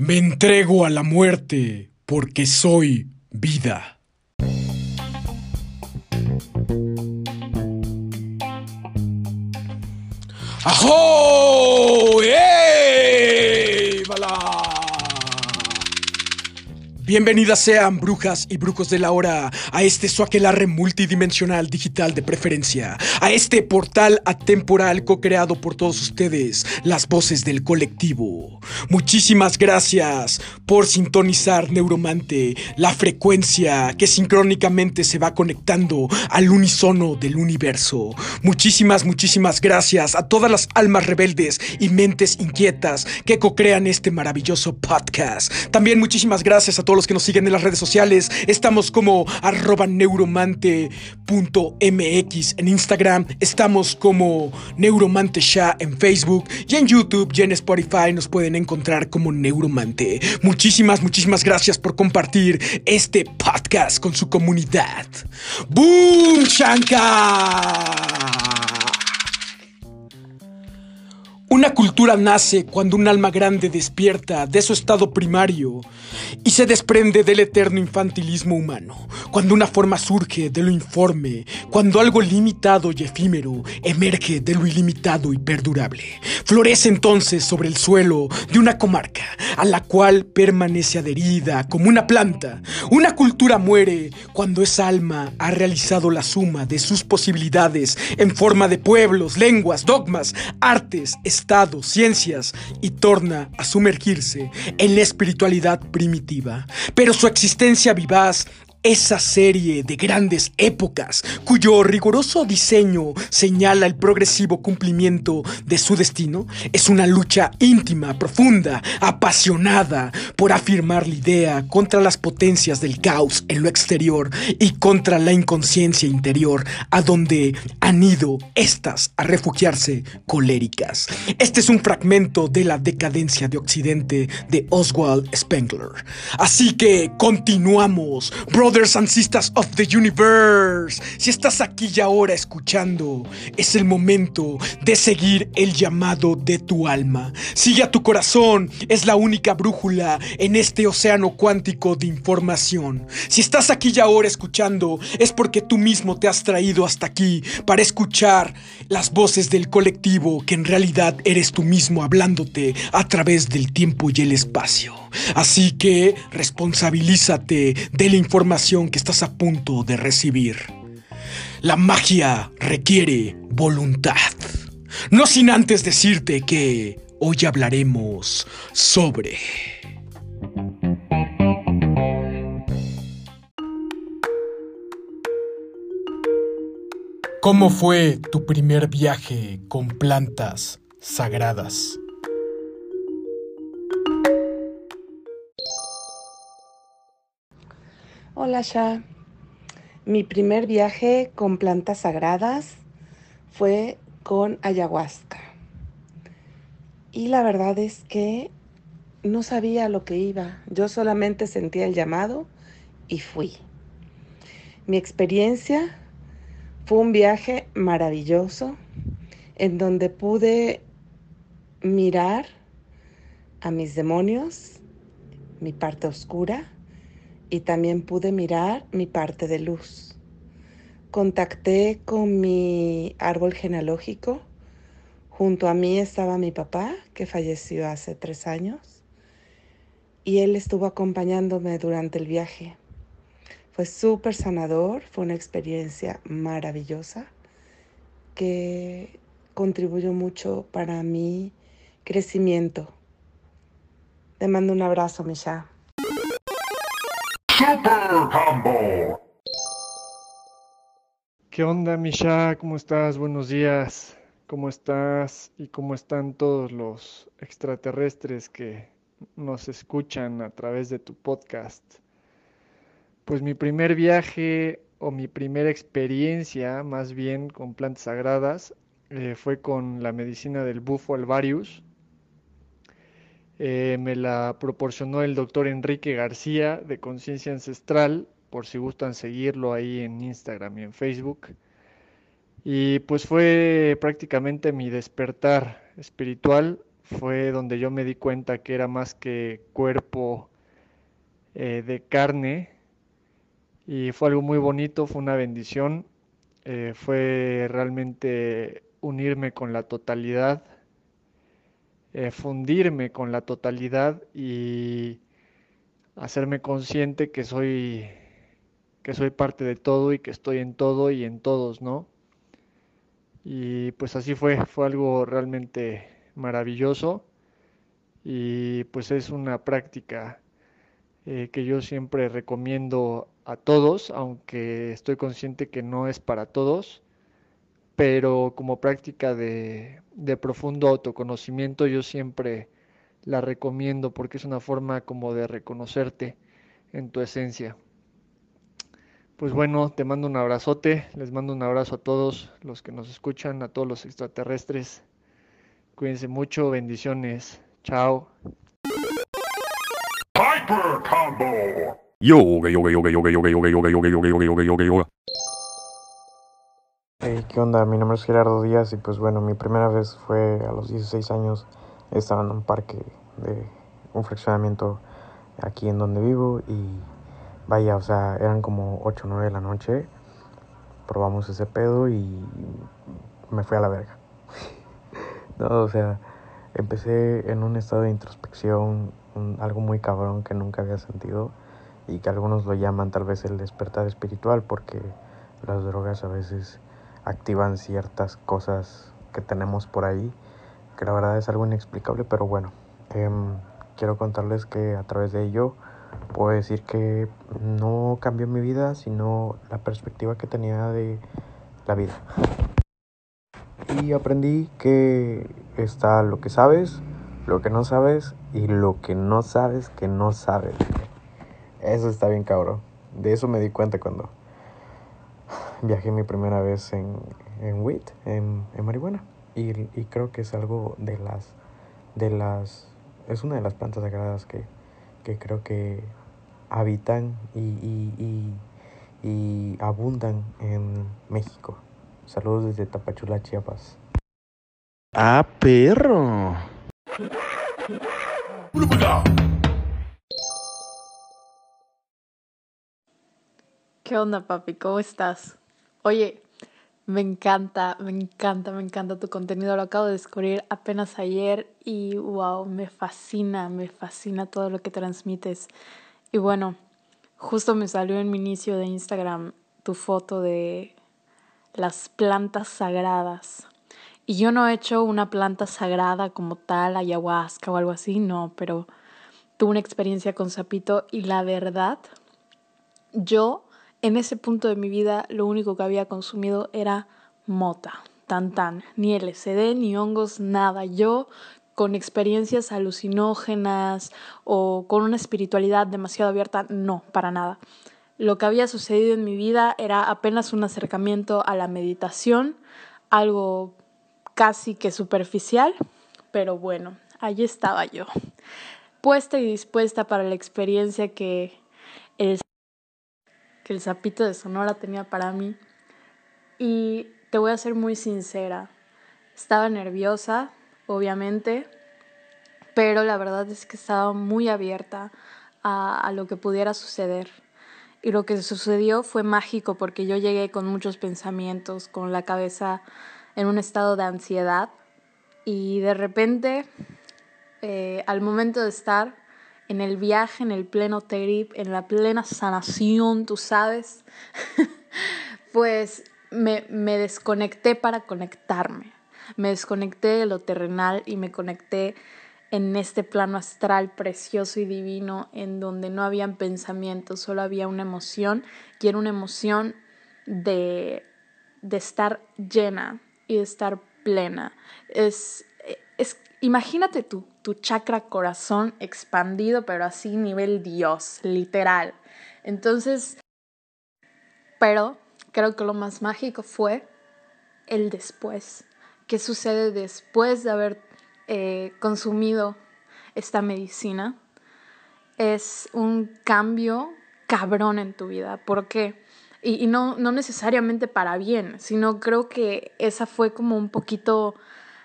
Me entrego a la muerte porque soy vida. ¡Ajo! Bienvenidas sean brujas y brujos de la hora a este suaquelarre multidimensional digital de preferencia, a este portal atemporal co-creado por todos ustedes, las voces del colectivo. Muchísimas gracias por sintonizar Neuromante, la frecuencia que sincrónicamente se va conectando al unísono del universo. Muchísimas, muchísimas gracias a todas las almas rebeldes y mentes inquietas que co-crean este maravilloso podcast. También muchísimas gracias a todos que nos siguen en las redes sociales. Estamos como arroba neuromante.mx en Instagram. Estamos como neuromantesha en Facebook y en YouTube y en Spotify nos pueden encontrar como neuromante. Muchísimas, muchísimas gracias por compartir este podcast con su comunidad. ¡Boom, Shankar! Una cultura nace cuando un alma grande despierta de su estado primario y se desprende del eterno infantilismo humano, cuando una forma surge de lo informe, cuando algo limitado y efímero emerge de lo ilimitado y perdurable. Florece entonces sobre el suelo de una comarca a la cual permanece adherida como una planta. Una cultura muere cuando esa alma ha realizado la suma de sus posibilidades en forma de pueblos, lenguas, dogmas, artes, estados, ciencias y torna a sumergirse en la espiritualidad primitiva. Pero su existencia vivaz esa serie de grandes épocas, cuyo riguroso diseño señala el progresivo cumplimiento de su destino, es una lucha íntima, profunda, apasionada por afirmar la idea contra las potencias del caos en lo exterior y contra la inconsciencia interior, a donde han ido estas a refugiarse coléricas. Este es un fragmento de la decadencia de Occidente de Oswald Spengler. Así que continuamos, Brothers and Sisters of the Universe. Si estás aquí y ahora escuchando, es el momento de seguir el llamado de tu alma. Sigue a tu corazón, es la única brújula en este océano cuántico de información. Si estás aquí y ahora escuchando, es porque tú mismo te has traído hasta aquí para escuchar las voces del colectivo que en realidad eres tú mismo hablándote a través del tiempo y el espacio. Así que responsabilízate de la información que estás a punto de recibir. La magia requiere voluntad. No sin antes decirte que hoy hablaremos sobre... ¿Cómo fue tu primer viaje con plantas sagradas? Hola Sha. Mi primer viaje con plantas sagradas fue con ayahuasca. Y la verdad es que no sabía lo que iba. Yo solamente sentía el llamado y fui. Mi experiencia fue un viaje maravilloso en donde pude mirar a mis demonios, mi parte oscura, y también pude mirar mi parte de luz. Contacté con mi árbol genealógico. Junto a mí estaba mi papá, que falleció hace tres años, y él estuvo acompañándome durante el viaje. Fue súper sanador, fue una experiencia maravillosa que contribuyó mucho para mi crecimiento. Te mando un abrazo, Misha. Super Combo. ¿Qué onda, Misha? ¿Cómo estás? Buenos días. ¿Cómo estás y cómo están todos los extraterrestres que nos escuchan a través de tu podcast? Pues mi primer viaje o mi primera experiencia, más bien con plantas sagradas, eh, fue con la medicina del bufo alvarius. Eh, me la proporcionó el doctor Enrique García de Conciencia Ancestral, por si gustan seguirlo ahí en Instagram y en Facebook. Y pues fue prácticamente mi despertar espiritual, fue donde yo me di cuenta que era más que cuerpo eh, de carne, y fue algo muy bonito, fue una bendición, eh, fue realmente unirme con la totalidad, eh, fundirme con la totalidad y hacerme consciente que soy que soy parte de todo y que estoy en todo y en todos, ¿no? Y pues así fue, fue algo realmente maravilloso y pues es una práctica eh, que yo siempre recomiendo a todos, aunque estoy consciente que no es para todos, pero como práctica de, de profundo autoconocimiento yo siempre la recomiendo porque es una forma como de reconocerte en tu esencia. Pues bueno, te mando un abrazote, les mando un abrazo a todos los que nos escuchan, a todos los extraterrestres. Cuídense mucho, bendiciones. Chao. Hyper Combo. Yoga, yoga, yoga, yoga, yoga, yoga, yoga, yoga, yoga, yoga, yoga, yoga, yoga. Hey, ¿qué onda? Mi nombre es Gerardo Díaz y pues bueno, mi primera vez fue a los 16 años. Estaba en un parque de un fraccionamiento aquí en donde vivo y vaya, o sea, eran como 8 o 9 de la noche. Probamos ese pedo y me fui a la verga. no, o sea, empecé en un estado de introspección, un- algo muy cabrón que nunca había sentido y que algunos lo llaman tal vez el despertar espiritual porque las drogas a veces activan ciertas cosas que tenemos por ahí que la verdad es algo inexplicable pero bueno em, quiero contarles que a través de ello puedo decir que no cambió mi vida sino la perspectiva que tenía de la vida y aprendí que está lo que sabes lo que no sabes y lo que no sabes que no sabes eso está bien cabrón. De eso me di cuenta cuando viajé mi primera vez en, en weed, en, en marihuana. Y, y creo que es algo de las, de las, es una de las plantas sagradas que, que creo que habitan y, y, y, y abundan en México. Saludos desde Tapachula, Chiapas. Ah, perro. ¿Qué onda, papi? ¿Cómo estás? Oye, me encanta, me encanta, me encanta tu contenido. Lo acabo de descubrir apenas ayer y wow, me fascina, me fascina todo lo que transmites. Y bueno, justo me salió en mi inicio de Instagram tu foto de las plantas sagradas. Y yo no he hecho una planta sagrada como tal, ayahuasca o algo así, no, pero tuve una experiencia con sapito y la verdad, yo en ese punto de mi vida lo único que había consumido era mota, tan tan, ni LSD, ni hongos, nada. Yo con experiencias alucinógenas o con una espiritualidad demasiado abierta, no, para nada. Lo que había sucedido en mi vida era apenas un acercamiento a la meditación, algo casi que superficial, pero bueno, allí estaba yo, puesta y dispuesta para la experiencia que el que el sapito de Sonora tenía para mí. Y te voy a ser muy sincera, estaba nerviosa, obviamente, pero la verdad es que estaba muy abierta a, a, lo que pudiera suceder. Y lo que sucedió fue mágico porque yo llegué con muchos pensamientos, con la cabeza en un estado de ansiedad y de repente, eh, al momento de estar en el viaje, en el pleno trip, en la plena sanación, tú sabes, pues me, me desconecté para conectarme. Me desconecté de lo terrenal y me conecté en este plano astral precioso y divino en donde no habían pensamientos, solo había una emoción y era una emoción de, de estar llena y de estar plena. Es, es imagínate tu, tu chakra corazón expandido, pero así nivel Dios, literal. Entonces, pero creo que lo más mágico fue el después. ¿Qué sucede después de haber eh, consumido esta medicina? Es un cambio cabrón en tu vida. ¿Por qué? Y, y no, no necesariamente para bien, sino creo que esa fue como un poquito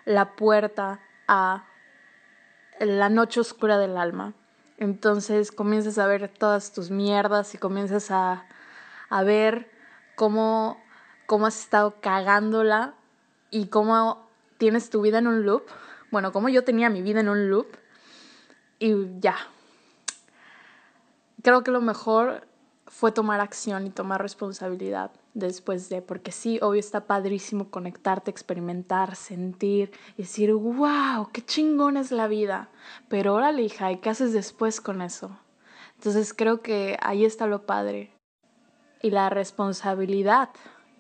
la puerta a la noche oscura del alma. Entonces comienzas a ver todas tus mierdas y comienzas a, a ver cómo, cómo has estado cagándola y cómo tienes tu vida en un loop. Bueno, como yo tenía mi vida en un loop y ya. Creo que lo mejor fue tomar acción y tomar responsabilidad después de, porque sí, obvio está padrísimo conectarte, experimentar, sentir y decir, wow, qué chingón es la vida. Pero órale, hija, ¿y qué haces después con eso? Entonces creo que ahí está lo padre. Y la responsabilidad,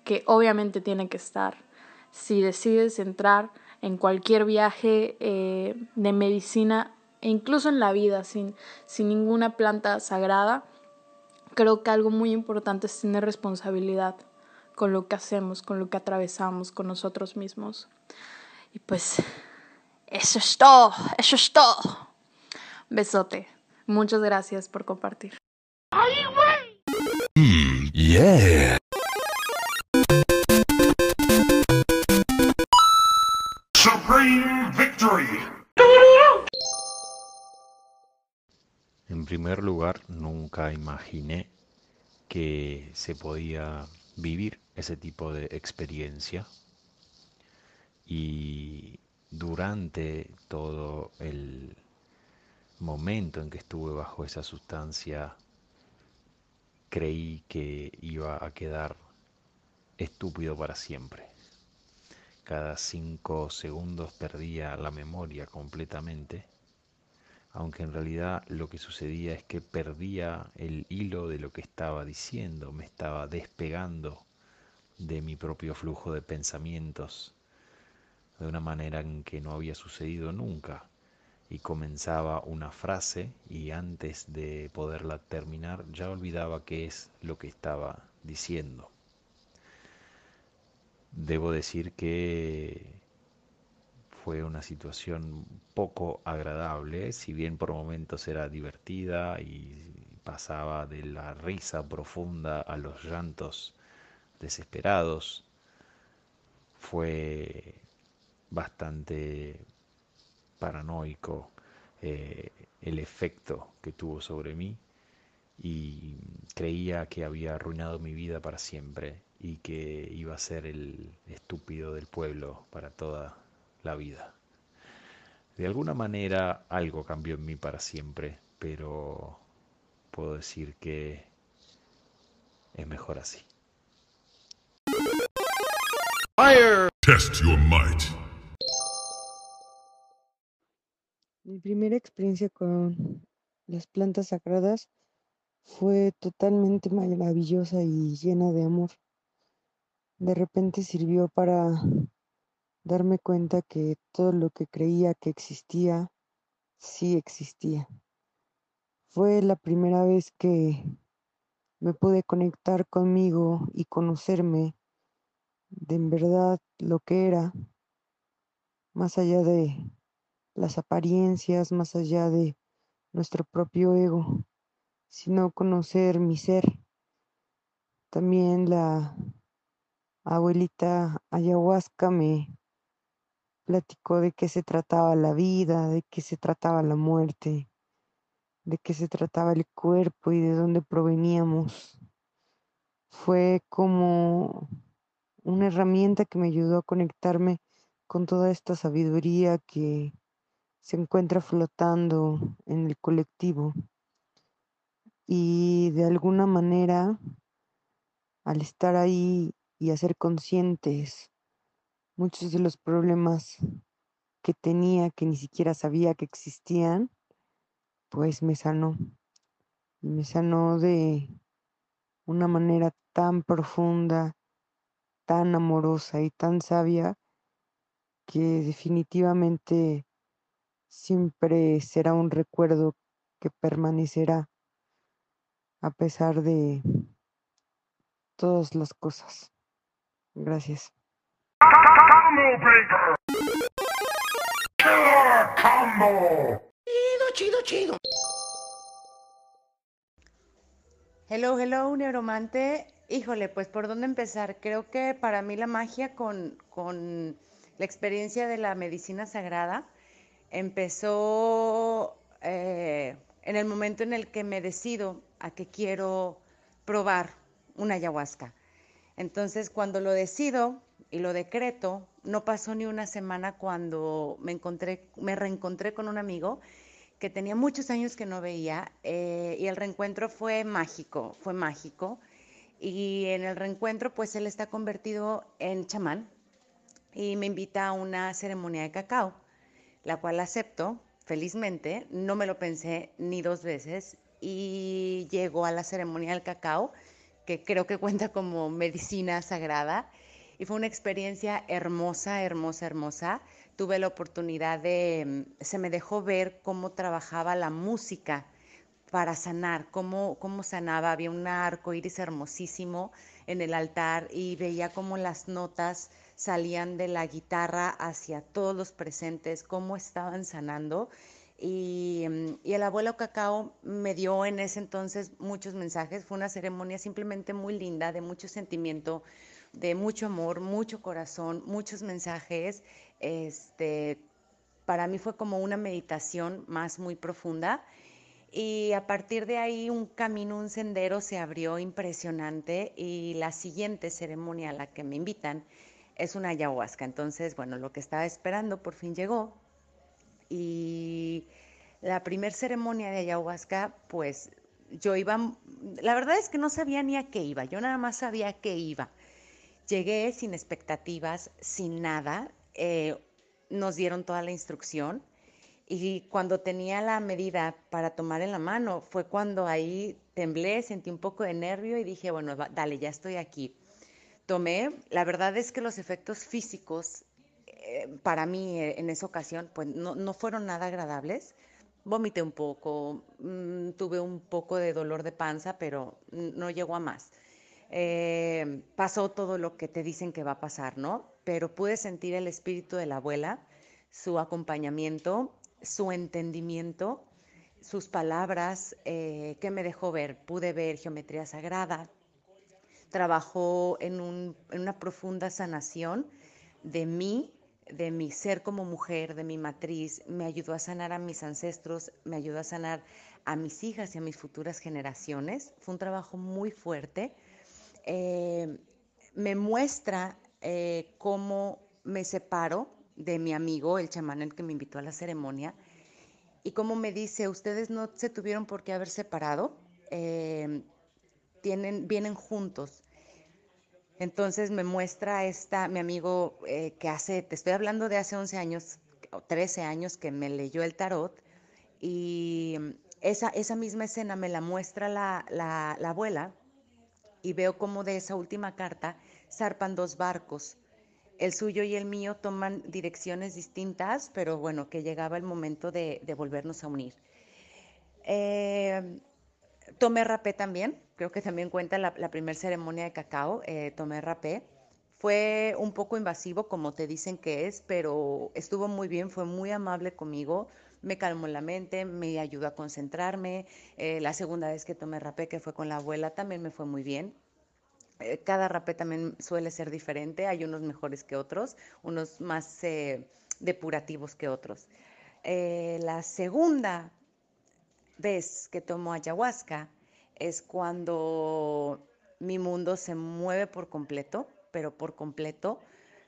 que obviamente tiene que estar. Si decides entrar en cualquier viaje eh, de medicina, e incluso en la vida, sin, sin ninguna planta sagrada, creo que algo muy importante es tener responsabilidad con lo que hacemos, con lo que atravesamos, con nosotros mismos. Y pues, eso es todo, eso es todo. Besote. Muchas gracias por compartir. Mm, yeah. Supreme victory. En primer lugar, nunca imaginé que se podía vivir ese tipo de experiencia y durante todo el momento en que estuve bajo esa sustancia creí que iba a quedar estúpido para siempre. Cada cinco segundos perdía la memoria completamente aunque en realidad lo que sucedía es que perdía el hilo de lo que estaba diciendo, me estaba despegando de mi propio flujo de pensamientos de una manera en que no había sucedido nunca y comenzaba una frase y antes de poderla terminar ya olvidaba qué es lo que estaba diciendo. Debo decir que fue una situación poco agradable, si bien por momentos era divertida y pasaba de la risa profunda a los llantos desesperados, fue bastante paranoico eh, el efecto que tuvo sobre mí y creía que había arruinado mi vida para siempre y que iba a ser el estúpido del pueblo para toda la vida. De alguna manera algo cambió en mí para siempre, pero puedo decir que es mejor así. Fire. Test your might. Mi primera experiencia con las plantas sagradas fue totalmente maravillosa y llena de amor. De repente sirvió para darme cuenta que todo lo que creía que existía, sí existía. Fue la primera vez que me pude conectar conmigo y conocerme de en verdad lo que era, más allá de las apariencias, más allá de nuestro propio ego, sino conocer mi ser. También la abuelita ayahuasca me platicó de qué se trataba la vida, de qué se trataba la muerte, de qué se trataba el cuerpo y de dónde proveníamos. Fue como una herramienta que me ayudó a conectarme con toda esta sabiduría que se encuentra flotando en el colectivo. Y de alguna manera, al estar ahí y hacer conscientes muchos de los problemas que tenía, que ni siquiera sabía que existían, pues me sanó. Me sanó de una manera tan profunda, tan amorosa y tan sabia que definitivamente siempre será un recuerdo que permanecerá a pesar de todas las cosas. Gracias. Chido, chido, chido. Hello, hello, neuromante. Híjole, pues por dónde empezar. Creo que para mí la magia con, con la experiencia de la medicina sagrada empezó eh, en el momento en el que me decido a que quiero probar una ayahuasca. Entonces, cuando lo decido y lo decreto, no pasó ni una semana cuando me encontré, me reencontré con un amigo que tenía muchos años que no veía eh, y el reencuentro fue mágico, fue mágico. Y en el reencuentro, pues él está convertido en chamán y me invita a una ceremonia de cacao, la cual acepto felizmente, no me lo pensé ni dos veces y llego a la ceremonia del cacao, que creo que cuenta como medicina sagrada. Y fue una experiencia hermosa, hermosa, hermosa. Tuve la oportunidad de, mm, se me dejó ver cómo trabajaba la música para sanar, cómo, cómo sanaba. Había un arco iris hermosísimo en el altar y veía cómo las notas salían de la guitarra hacia todos los presentes, cómo estaban sanando. Y, mm, y, el abuelo Cacao me dio en ese entonces muchos mensajes. Fue una ceremonia simplemente muy linda, de mucho sentimiento, de mucho amor, mucho corazón, muchos mensajes. Este, para mí fue como una meditación más muy profunda. Y a partir de ahí un camino, un sendero se abrió impresionante y la siguiente ceremonia a la que me invitan es una ayahuasca. Entonces, bueno, lo que estaba esperando por fin llegó. Y la primer ceremonia de ayahuasca, pues yo iba, la verdad es que no sabía ni a qué iba, yo nada más sabía a qué iba. Llegué sin expectativas, sin nada, eh, nos dieron toda la instrucción y cuando tenía la medida para tomar en la mano fue cuando ahí temblé, sentí un poco de nervio y dije, bueno, dale, ya estoy aquí tomé, la verdad es que los efectos físicos eh, para mí eh, en esa ocasión pues no, fueron nada agradables. Vomité un poco, mm, tuve un poco de dolor de panza, pero no llegó a más. Eh, pasó todo lo que te dicen que va a pasar, ¿no? Pero pude sentir el espíritu de la abuela, su acompañamiento, su entendimiento, sus palabras, que me dejó ver. Pude ver geometría sagrada, trabajó en, una profunda sanación de mí, de mi ser como mujer, de mi matriz, me ayudó a sanar a mis ancestros, me ayudó a sanar a mis hijas y a mis futuras generaciones. Fue un trabajo muy fuerte. Eh, me muestra eh, cómo me separo de mi amigo, el chamán el que me invitó a la ceremonia, y cómo me dice, ustedes no se tuvieron por qué haber separado, eh, tienen, vienen juntos. Entonces me muestra esta, mi amigo que hace, te estoy hablando de hace 11 años, o 13 años que me leyó el tarot y esa, esa misma escena me la muestra la, la, abuela y veo como de esa última carta zarpan dos barcos. El suyo y el mío toman direcciones distintas, pero bueno, que llegaba el momento de, volvernos a unir. Eh, tomé rapé también, creo que también cuenta la, primera ceremonia de cacao, eh, tomé rapé. Fue un poco invasivo, como te dicen que es, pero estuvo muy bien, fue muy amable conmigo, me calmó la mente, me ayudó a concentrarme. Eh, la segunda vez que tomé rapé, que fue con la abuela, también me fue muy bien. Eh, cada rapé también suele ser diferente, hay unos mejores que otros, unos más depurativos que otros. la segunda vez que tomo ayahuasca es cuando mi mundo se mueve por completo, pero por completo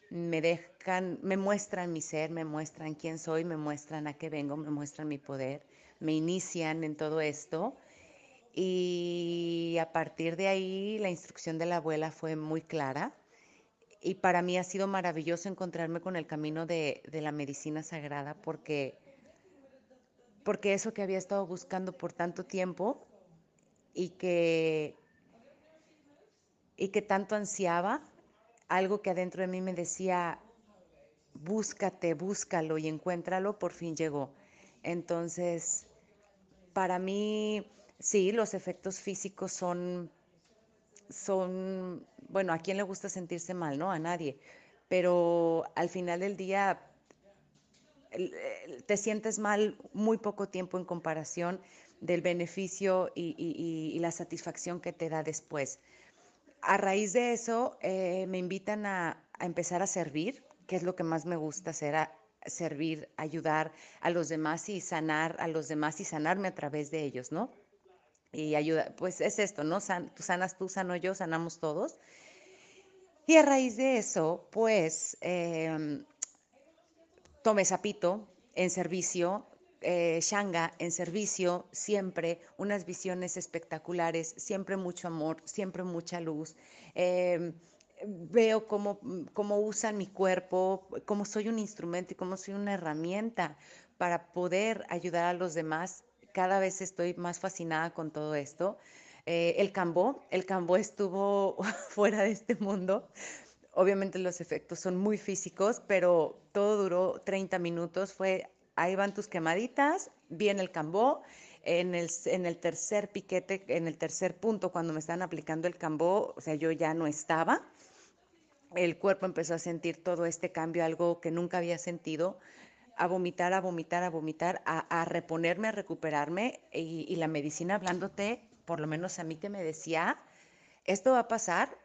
me dejan, me muestran mi ser, me muestran quién soy, me muestran a qué vengo, me muestran mi poder, me inician en todo esto. Y a partir de ahí la instrucción de la abuela fue muy clara. Y para mí ha sido maravilloso encontrarme con el camino de, de la medicina sagrada porque porque eso que había estado buscando por tanto tiempo y que, y que tanto ansiaba, algo que adentro de mí me decía, búscate, búscalo y encuéntralo, por fin llegó. Entonces, para mí, sí, los efectos físicos son, son, bueno, ¿a quién le gusta sentirse mal? No, a nadie. Pero al final del día te sientes mal muy poco tiempo en comparación del beneficio y, la satisfacción que te da después. A raíz de eso, eh, me invitan a, empezar a servir, que es lo que más me gusta hacer, a servir, ayudar a los demás y sanar a los demás y sanarme a través de ellos, ¿no? Y ayuda, pues es esto, ¿no? tú sanas tú, sano yo, sanamos todos. Y a raíz de eso, pues em, tomé sapito en servicio, eh, Shanga en servicio, siempre unas visiones espectaculares, siempre mucho amor, siempre mucha luz. Em, veo cómo, cómo usan mi cuerpo, cómo soy un instrumento y cómo soy una herramienta para poder ayudar a los demás. Cada vez estoy más fascinada con todo esto. Eh, el Cambó, el Cambó estuvo fuera de este mundo. Obviamente los efectos son muy físicos, pero todo duró 30 minutos. Fue, ahí van tus quemaditas, viene el Cambó. En el, en el tercer piquete, en el tercer punto, cuando me estaban aplicando el Cambó, o sea, yo ya no estaba el cuerpo empezó a sentir todo este cambio, algo que nunca había sentido, a vomitar, a vomitar, a vomitar, a, reponerme, a recuperarme y, la medicina hablándote, por lo menos a mí que me decía, esto va a pasar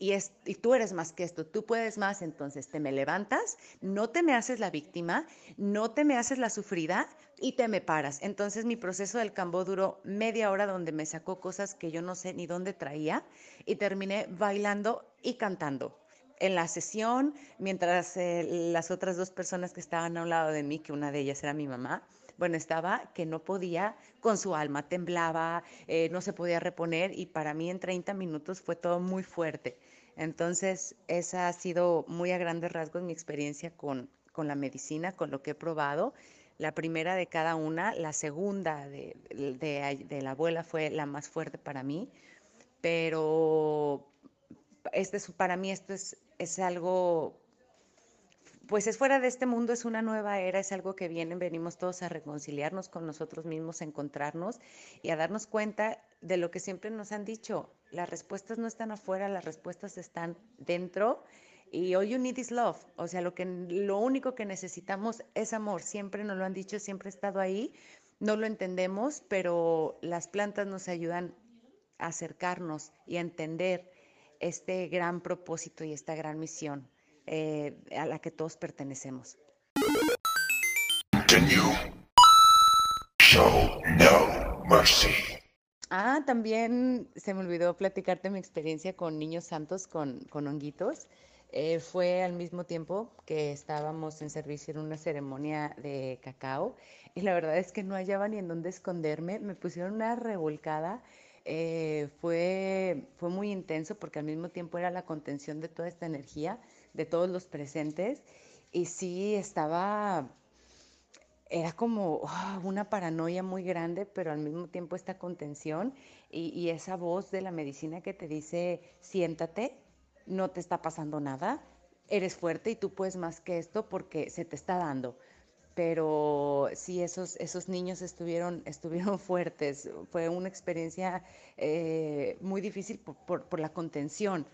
y, es, y tú eres más que esto, tú puedes más, entonces te me levantas, no te me haces la víctima, no te me haces la sufrida y te me paras. Entonces mi proceso del cambo duró media hora donde me sacó cosas que yo no sé ni dónde traía y terminé bailando y cantando en la sesión, mientras eh, las otras dos personas que estaban a un lado de mí, que una de ellas era mi mamá, bueno, estaba que no podía con su alma, temblaba, eh, no se podía reponer y para mí en 30 minutos fue todo muy fuerte. Entonces, esa ha sido muy a grandes rasgos mi experiencia con, con la medicina, con lo que he probado. La primera de cada una, la segunda de, de, de la abuela fue la más fuerte para mí, pero este es, para mí esto es es algo, pues es fuera de este mundo, es una nueva era, es algo que viene, venimos todos a reconciliarnos con nosotros mismos, a encontrarnos y a darnos cuenta de lo que siempre nos han dicho. Las respuestas no están afuera, las respuestas están dentro. Y all you need is love. O sea, lo, que, lo único que necesitamos es amor. Siempre nos lo han dicho, siempre ha estado ahí. No lo entendemos, pero las plantas nos ayudan a acercarnos y a entender este gran propósito y esta gran misión eh, a la que todos pertenecemos. Ah, también se me olvidó platicarte mi experiencia con niños santos, con, con honguitos. Eh, fue al mismo tiempo que estábamos en servicio en una ceremonia de cacao y la verdad es que no hallaba ni en dónde esconderme. Me pusieron una revolcada eh, fue, fue muy intenso porque al mismo tiempo era la contención de toda esta energía, de todos los presentes, y sí estaba, era como ah, una paranoia muy grande, pero al mismo tiempo esta contención y, y esa voz de la medicina que te dice, siéntate, no te está pasando nada, eres fuerte y tú puedes más que esto porque se te está dando pero sí, esos, esos niños estuvieron, estuvieron fuertes. Fue una experiencia eh, muy difícil por, por, la contención,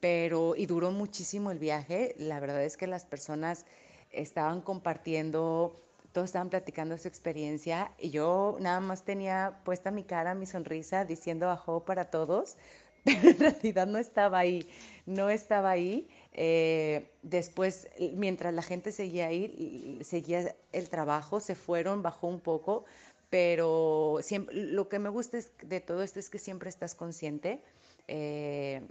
pero y duró muchísimo el viaje. La verdad es que las personas estaban compartiendo, todos estaban platicando su experiencia y yo nada más tenía puesta mi cara, mi sonrisa, diciendo ajo para todos, pero en realidad no estaba ahí, no estaba ahí. Eh, después, mientras la gente seguía ahí, seguía el trabajo, se fueron, bajó un poco, pero siempre, lo que me gusta de todo esto es que siempre estás consciente. Eh,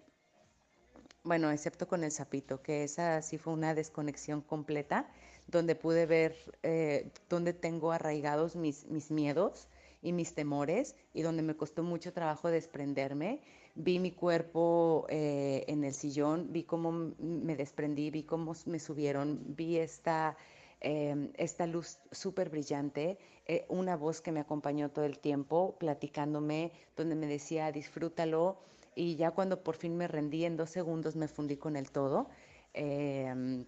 bueno, excepto con el sapito, que esa sí fue una desconexión completa, donde pude ver eh, dónde tengo arraigados mis, mis miedos y mis temores y donde me costó mucho trabajo desprenderme. Vi mi cuerpo eh, en el sillón, vi cómo me desprendí, vi cómo me subieron, vi esta, em, esta luz súper brillante, eh, una voz que me acompañó todo el tiempo, platicándome, donde me decía, disfrútalo, y ya cuando por fin me rendí, en dos segundos me fundí con el todo. Eh,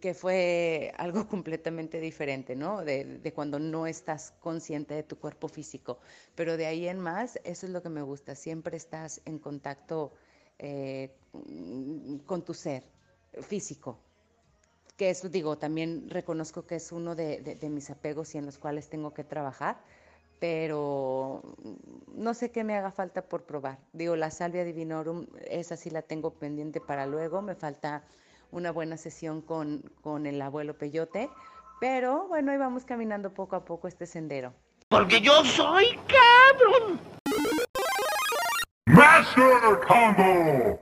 que fue algo completamente diferente, ¿no? De, cuando no estás consciente de tu cuerpo físico. Pero de ahí en más, eso es lo que me gusta, siempre estás en contacto eh, con tu ser físico, que eso digo, también reconozco que es uno de, mis apegos y en los cuales tengo que trabajar, pero no sé qué me haga falta por probar. Digo, la salvia divinorum, esa sí la tengo pendiente para luego, me falta una buena sesión con, con el abuelo Peyote, pero bueno, ahí vamos caminando poco a poco este sendero. Porque yo soy cabrón. Master Combo.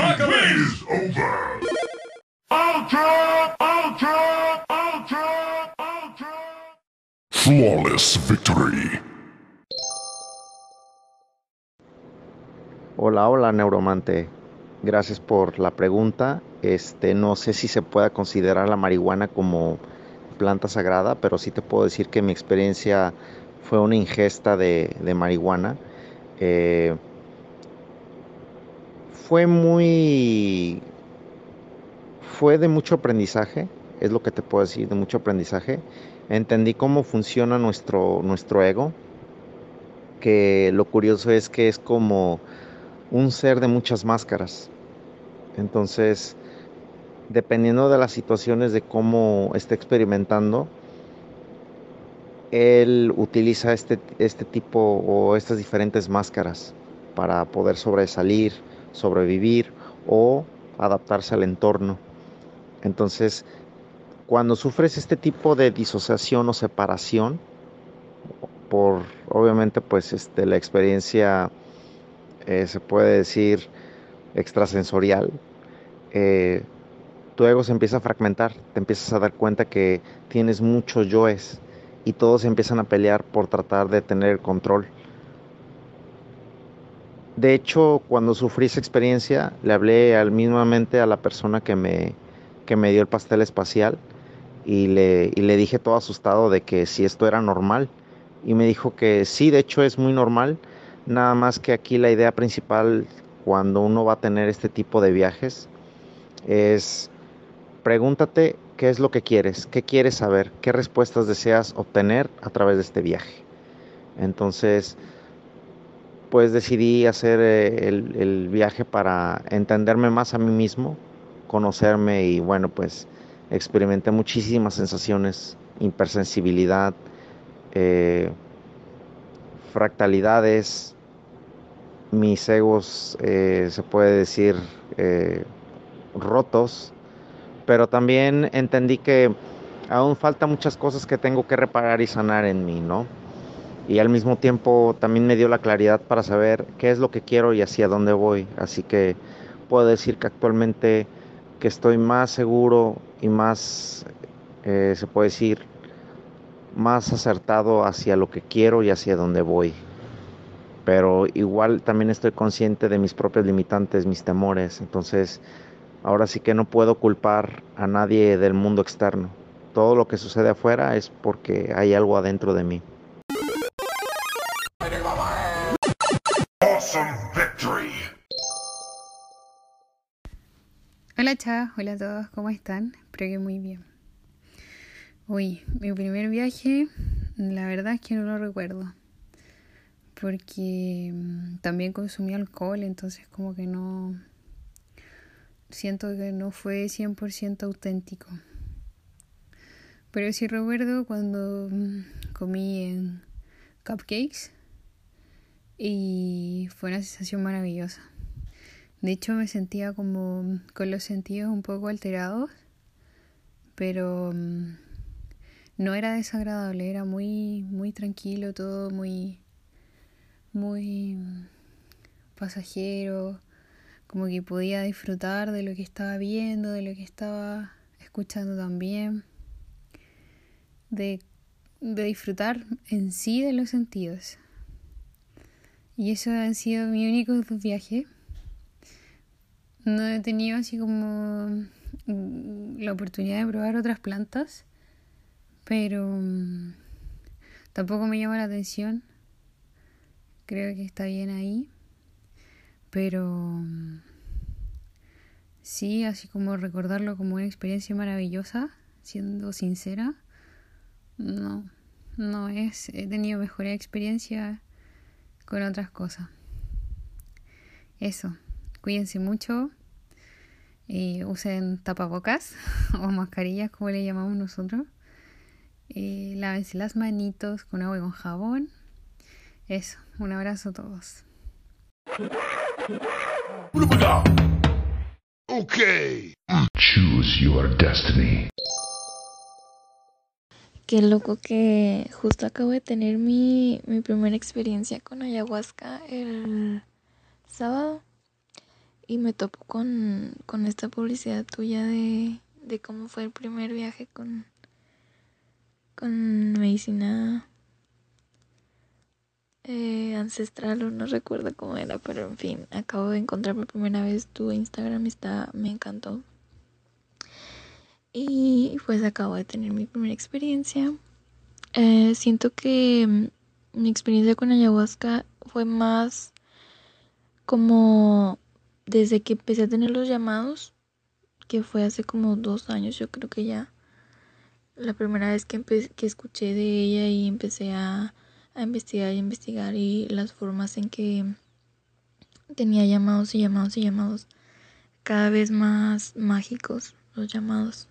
Is over. Ultra, ultra, ultra, ultra. Flawless victory. Hola, hola, neuromante. Gracias por la pregunta. Este, no sé si se pueda considerar la marihuana como planta sagrada, pero sí te puedo decir que mi experiencia fue una ingesta de, de marihuana. Eh, fue muy... fue de mucho aprendizaje, es lo que te puedo decir, de mucho aprendizaje. Entendí cómo funciona nuestro, nuestro ego, que lo curioso es que es como un ser de muchas máscaras. Entonces, dependiendo de las situaciones de cómo esté experimentando, él utiliza este, este tipo o estas diferentes máscaras para poder sobresalir, sobrevivir o adaptarse al entorno. Entonces, cuando sufres este tipo de disociación o separación, por obviamente pues este, la experiencia eh, se puede decir extrasensorial, eh, tu ego se empieza a fragmentar, te empiezas a dar cuenta que tienes muchos yoes y todos empiezan a pelear por tratar de tener el control de hecho, cuando sufrí esa experiencia, le hablé al mismamente a la persona que me, que me dio el pastel espacial y le, y le dije todo asustado de que si esto era normal. Y me dijo que sí, de hecho es muy normal, nada más que aquí la idea principal cuando uno va a tener este tipo de viajes es pregúntate qué es lo que quieres, qué quieres saber, qué respuestas deseas obtener a través de este viaje. Entonces, pues decidí hacer eh, el, viaje para entenderme más a mí mismo, conocerme y bueno, pues experimenté muchísimas sensaciones, hipersensibilidad, eh, fractalidades, mis egos, eh, se puede decir, rotos, pero también entendí que aún falta muchas cosas que tengo que reparar y sanar en mí, ¿no? Y al mismo tiempo también me dio la claridad para saber qué es lo que quiero y hacia dónde voy. Así que puedo decir que actualmente que estoy más seguro y más, eh, se puede decir, más acertado hacia lo que quiero y hacia dónde voy. Pero igual también estoy consciente de mis propios limitantes, mis temores. Entonces, ahora sí que no puedo culpar a nadie del mundo externo. Todo lo que sucede afuera es porque hay algo adentro de mí. Hola chavas, hola a todos, ¿cómo están? Espero que muy bien. Uy, mi primer viaje, la verdad es que no lo recuerdo. Porque mm, también consumí alcohol, entonces como que no... Siento que no fue 100% auténtico. Pero sí recuerdo cuando mm, comí en cupcakes y fue una sensación maravillosa. De hecho me sentía como con los sentidos un poco alterados, pero mm, no era desagradable, era muy muy tranquilo, todo muy muy pasajero, como que podía disfrutar de lo que estaba viendo, de lo que estaba escuchando también, de, de disfrutar en sí de los sentidos. Y eso han sido mi único viaje no he tenido así como mm, la oportunidad de probar otras plantas, pero mm, Tampoco me llama la atención. Creo que está bien ahí. Pero sí, así como recordarlo como una experiencia maravillosa, siendo sincera, no, no es. He tenido mejor experiencia con otras cosas. Eso, cuídense mucho. y usen tapabocas o mascarillas como le llamamos nosotros. Eh, lávense las manitos con agua y con jabón. Eso, un abrazo a todos. Okay. Choose your destiny. Qué loco que justo acabo de tener mi, mi primera experiencia con ayahuasca el sábado y me topo con, con esta publicidad tuya de, de cómo fue el primer viaje con, con medicina eh, ancestral o no recuerdo cómo era, pero en fin, acabo de encontrar por primera vez tu Instagram, está, me encantó. Y pues acabo de tener mi primera experiencia. Eh, siento que mm, mi experiencia con ayahuasca fue más como desde que empecé a tener los llamados, que fue hace como dos años, yo creo que ya. La primera vez que, que escuché de ella y empecé a a investigar y investigar y las formas en que tenía llamados y llamados y llamados cada vez más mágicos los llamados.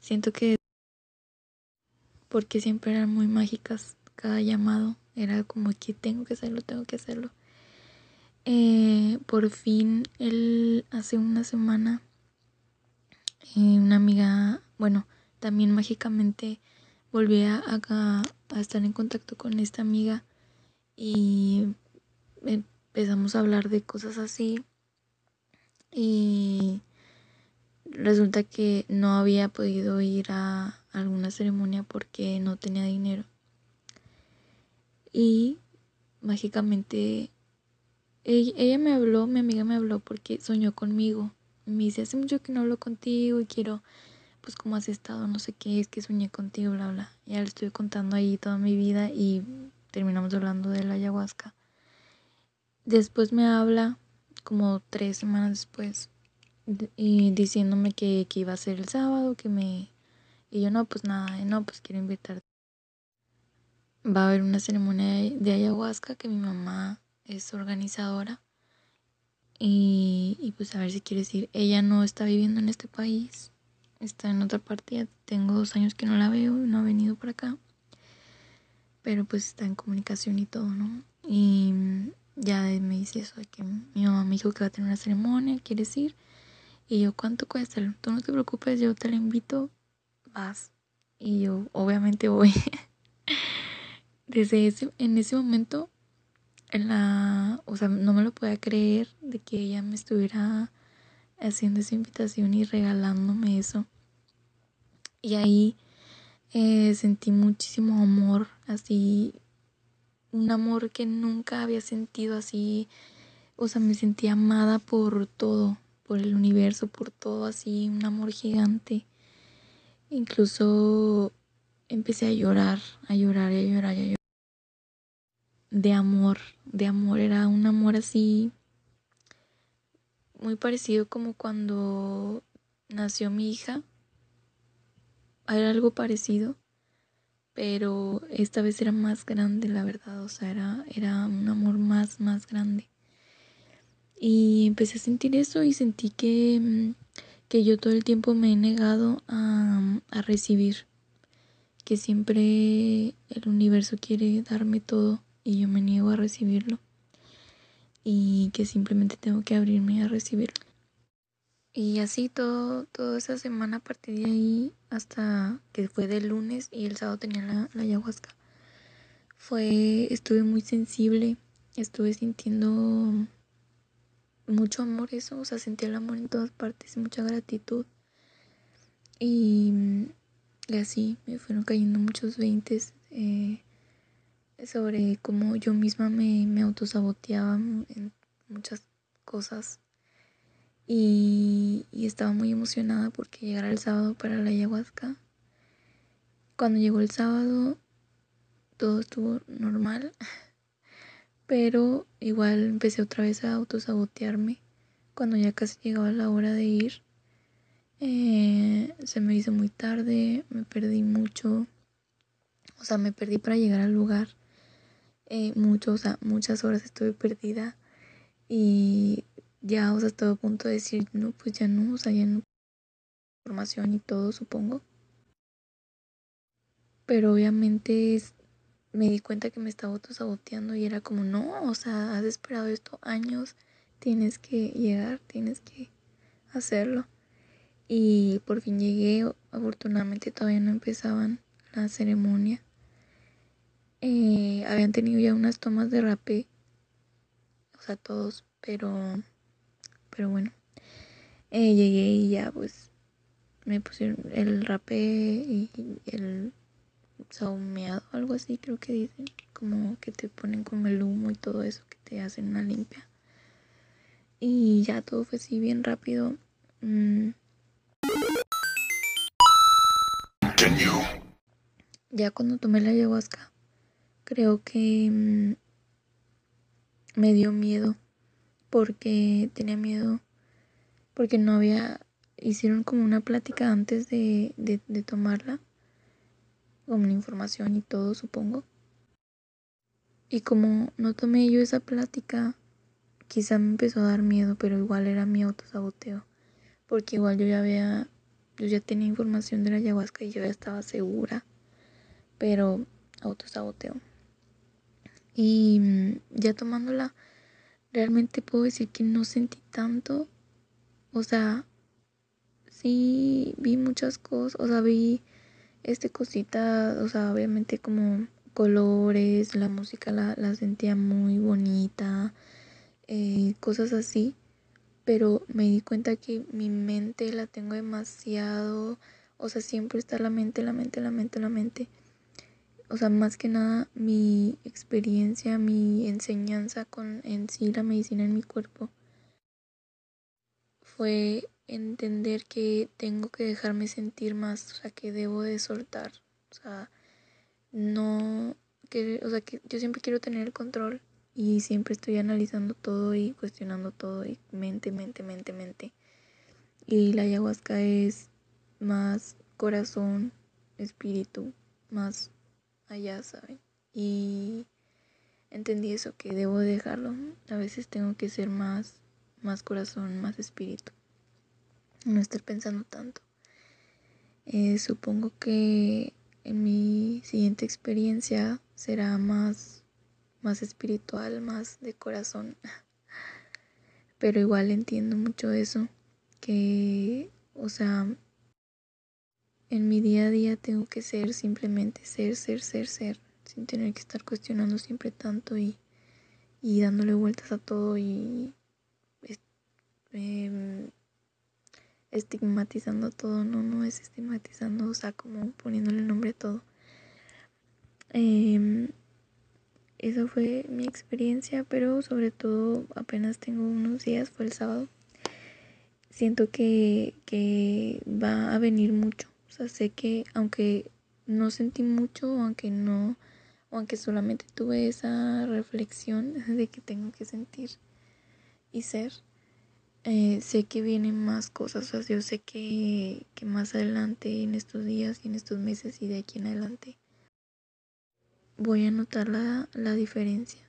Siento que porque siempre eran muy mágicas cada llamado era como que tengo que hacerlo, tengo que hacerlo. Eh, por fin, él hace una semana, eh, una amiga, bueno, también mágicamente volví a, a estar en contacto con esta amiga y empezamos a hablar de cosas así y resulta que no había podido ir a alguna ceremonia porque no tenía dinero y mágicamente ella, me habló, mi amiga me habló porque soñó conmigo. Me dice, hace mucho que no hablo contigo y quiero pues cómo has estado, no sé qué, es que soñé contigo, bla, bla. Ya le estuve contando ahí toda mi vida y terminamos hablando de la ayahuasca. Después me habla, como tres semanas después, y diciéndome que, que iba a ser el sábado, que me... Y yo no, pues nada, no, pues quiero invitarte. Va a haber una ceremonia de ayahuasca que mi mamá es organizadora. Y, y pues a ver si quiere decir, ella no está viviendo en este país, está en otra parte, tengo dos años que no la veo, no ha venido por acá, pero pues está en comunicación y todo, ¿no? Y ya me dice eso de que mi mamá me dijo que va a tener una ceremonia, ¿quieres ir? Y yo, ¿cuánto cuesta? Tú no te preocupes, yo te la invito, vas. Y yo, obviamente voy. Desde ese, en ese momento, en la, o sea, no me lo podía creer de que ella me estuviera haciendo esa invitación y regalándome eso. Y ahí eh, sentí muchísimo amor, así, un amor que nunca había sentido así, o sea, me sentí amada por todo, por el universo, por todo, así, un amor gigante. Incluso empecé a llorar, a llorar, a llorar, a llorar. De amor, de amor, era un amor así muy parecido como cuando nació mi hija. Era algo parecido, pero esta vez era más grande, la verdad. O sea, era, era un amor más, más grande. Y empecé a sentir eso y sentí que, mm, que yo todo el tiempo me he negado a, a recibir. Que siempre el universo quiere darme todo y yo me niego a recibirlo y que simplemente tengo que abrirme a recibirlo. Y así todo, toda esa semana a partir de ahí hasta que fue del lunes y el sábado tenía la, la ayahuasca. Fue, estuve muy sensible, estuve sintiendo mucho amor eso, o sea, sentí el amor en todas partes, mucha gratitud. Y, y así me fueron cayendo muchos veintes. Eh, sobre cómo yo misma me, me autosaboteaba en muchas cosas y, y, estaba muy emocionada porque llegara el sábado para la ayahuasca. Cuando llegó el sábado todo estuvo normal, pero igual empecé otra vez a autosabotearme cuando ya casi llegaba la hora de ir. Eh, se me hizo muy tarde, me perdí mucho, o sea, me perdí para llegar al lugar. Eh, mucho, o sea, muchas horas estuve perdida y ya, o sea, estaba a punto de decir, no, pues ya no, o sea, ya no información y todo, supongo. Pero obviamente me di cuenta que me estaba autosaboteando y era como, no, o sea, has esperado esto años, tienes que llegar, tienes que hacerlo. Y por fin llegué, afortunadamente todavía no empezaban la ceremonia. Eh, habían tenido ya unas tomas de rapé, o sea, todos, pero, pero bueno, eh, llegué y ya pues me pusieron el rapé y el saumeado, algo así creo que dicen, como que te ponen como el humo y todo eso, que te hacen una limpia. Y ya todo fue así bien rápido. Mm. Ya cuando tomé la ayahuasca, creo que mm, me dio miedo porque tenía miedo porque no había hicieron como una plática antes de, de, de tomarla con una información y todo supongo. Y como no tomé yo esa plática quizá me empezó a dar miedo pero igual era mi autosaboteo. Porque igual yo ya había yo ya tenía información de la ayahuasca y yo ya estaba segura pero autosaboteo. Y mm, ya tomándola, realmente puedo decir que no sentí tanto. O sea, sí vi muchas cosas, o sea, vi este cosita, o sea, obviamente como colores, la música la, la sentía muy bonita, eh, cosas así, pero me di cuenta que mi mente la tengo demasiado, o sea, siempre está la mente, la mente, la mente, la mente. O sea, más que nada mi experiencia, mi enseñanza con en sí la medicina en mi cuerpo fue entender que tengo que dejarme sentir más, o sea, que debo de soltar, o sea, no que o sea, que yo siempre quiero tener el control y siempre estoy analizando todo y cuestionando todo y mente, mente, mente, mente. Y la ayahuasca es más corazón, espíritu, más allá, ¿saben? Y entendí eso, que debo dejarlo. A veces tengo que ser más, más corazón, más espíritu. No estar pensando tanto. Eh, supongo que en mi siguiente experiencia será más, más espiritual, más de corazón. Pero igual entiendo mucho eso. Que, o sea, en mi día a día tengo que ser simplemente ser, ser, ser, ser, sin tener que estar cuestionando siempre tanto y, y dándole vueltas a todo y eh, estigmatizando todo, no, no es estigmatizando, o sea, como poniéndole nombre a todo. Eh, eso fue mi experiencia, pero sobre todo apenas tengo unos días, fue el sábado. Siento que, que va a venir mucho o sea, sé que aunque no sentí mucho, aunque no, aunque solamente tuve esa reflexión de que tengo que sentir y ser, eh, sé que vienen más cosas. O sea, yo sé que, que más adelante, en estos días y en estos meses y de aquí en adelante, voy a notar la, la diferencia.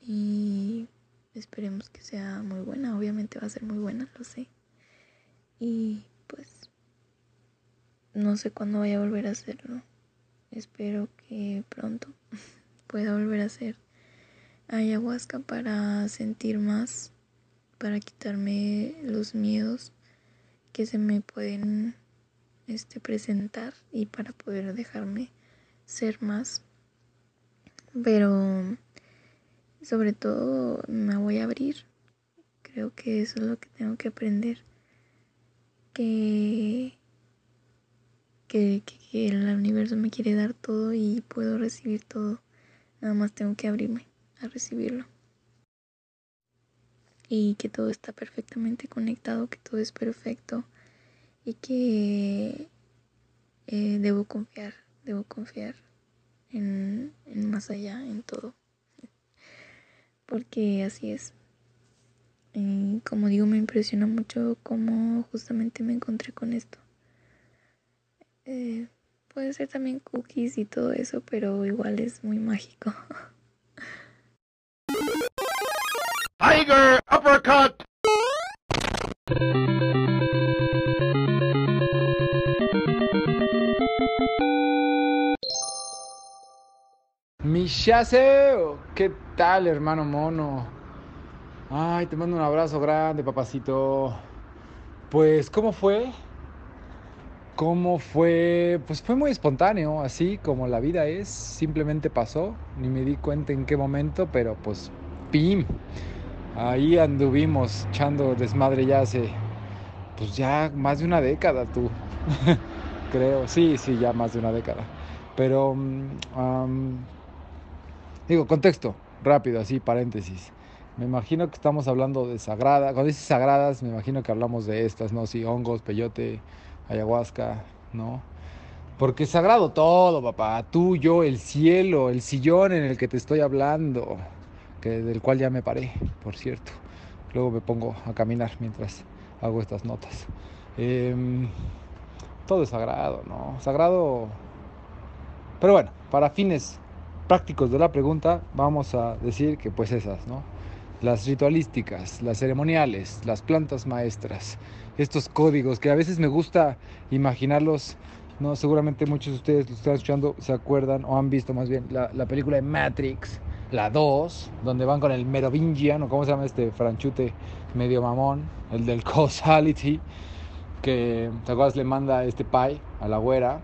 Y esperemos que sea muy buena. Obviamente va a ser muy buena, lo sé. Y pues no sé cuándo voy a volver a hacerlo. Espero que pronto pueda volver a hacer ayahuasca para sentir más, para quitarme los miedos que se me pueden este, presentar y para poder dejarme ser más. Pero sobre todo me voy a abrir. Creo que eso es lo que tengo que aprender. Que que, el universo me quiere dar todo y puedo recibir todo. Nada más tengo que abrirme a recibirlo. Y que todo está perfectamente conectado, que todo es perfecto y que eh, debo confiar, debo confiar en, en más allá, en todo. Porque así es. Y como digo, me impresiona mucho cómo justamente me encontré con esto. Eh, puede ser también cookies y todo eso, pero igual es muy mágico. Tiger uppercut. Michaseo, ¿qué tal, hermano mono? Ay, te mando un abrazo grande, papacito. Pues, ¿cómo fue? ¿Cómo fue? Pues fue muy espontáneo, así como la vida es. Simplemente pasó, ni me di cuenta en qué momento, pero pues, ¡pim! Ahí anduvimos echando desmadre ya hace, pues ya más de una década, tú. Creo, sí, sí, ya más de una década. Pero, um, digo, contexto, rápido, así, paréntesis. Me imagino que estamos hablando de sagradas. Cuando dices sagradas, me imagino que hablamos de estas, ¿no? Sí, hongos, peyote, ayahuasca, ¿no? Porque es sagrado todo, papá. Tú, yo, el cielo, el sillón en el que te estoy hablando, del cual ya me paré, por cierto. Luego me pongo a caminar mientras hago estas notas. Eh, todo es sagrado, ¿no? Sagrado. Pero bueno, para fines prácticos de la pregunta, vamos a decir que pues esas, ¿no? Las ritualísticas, las ceremoniales, las plantas maestras, estos códigos que a veces me gusta imaginarlos, ¿no? Seguramente muchos de ustedes lo están escuchando, se acuerdan o han visto más bien la, la película de Matrix, la 2, donde van con el Merovingian, o cómo se llama este franchute medio mamón, el del causality, que, ¿te acuerdas? Le manda este pie a la güera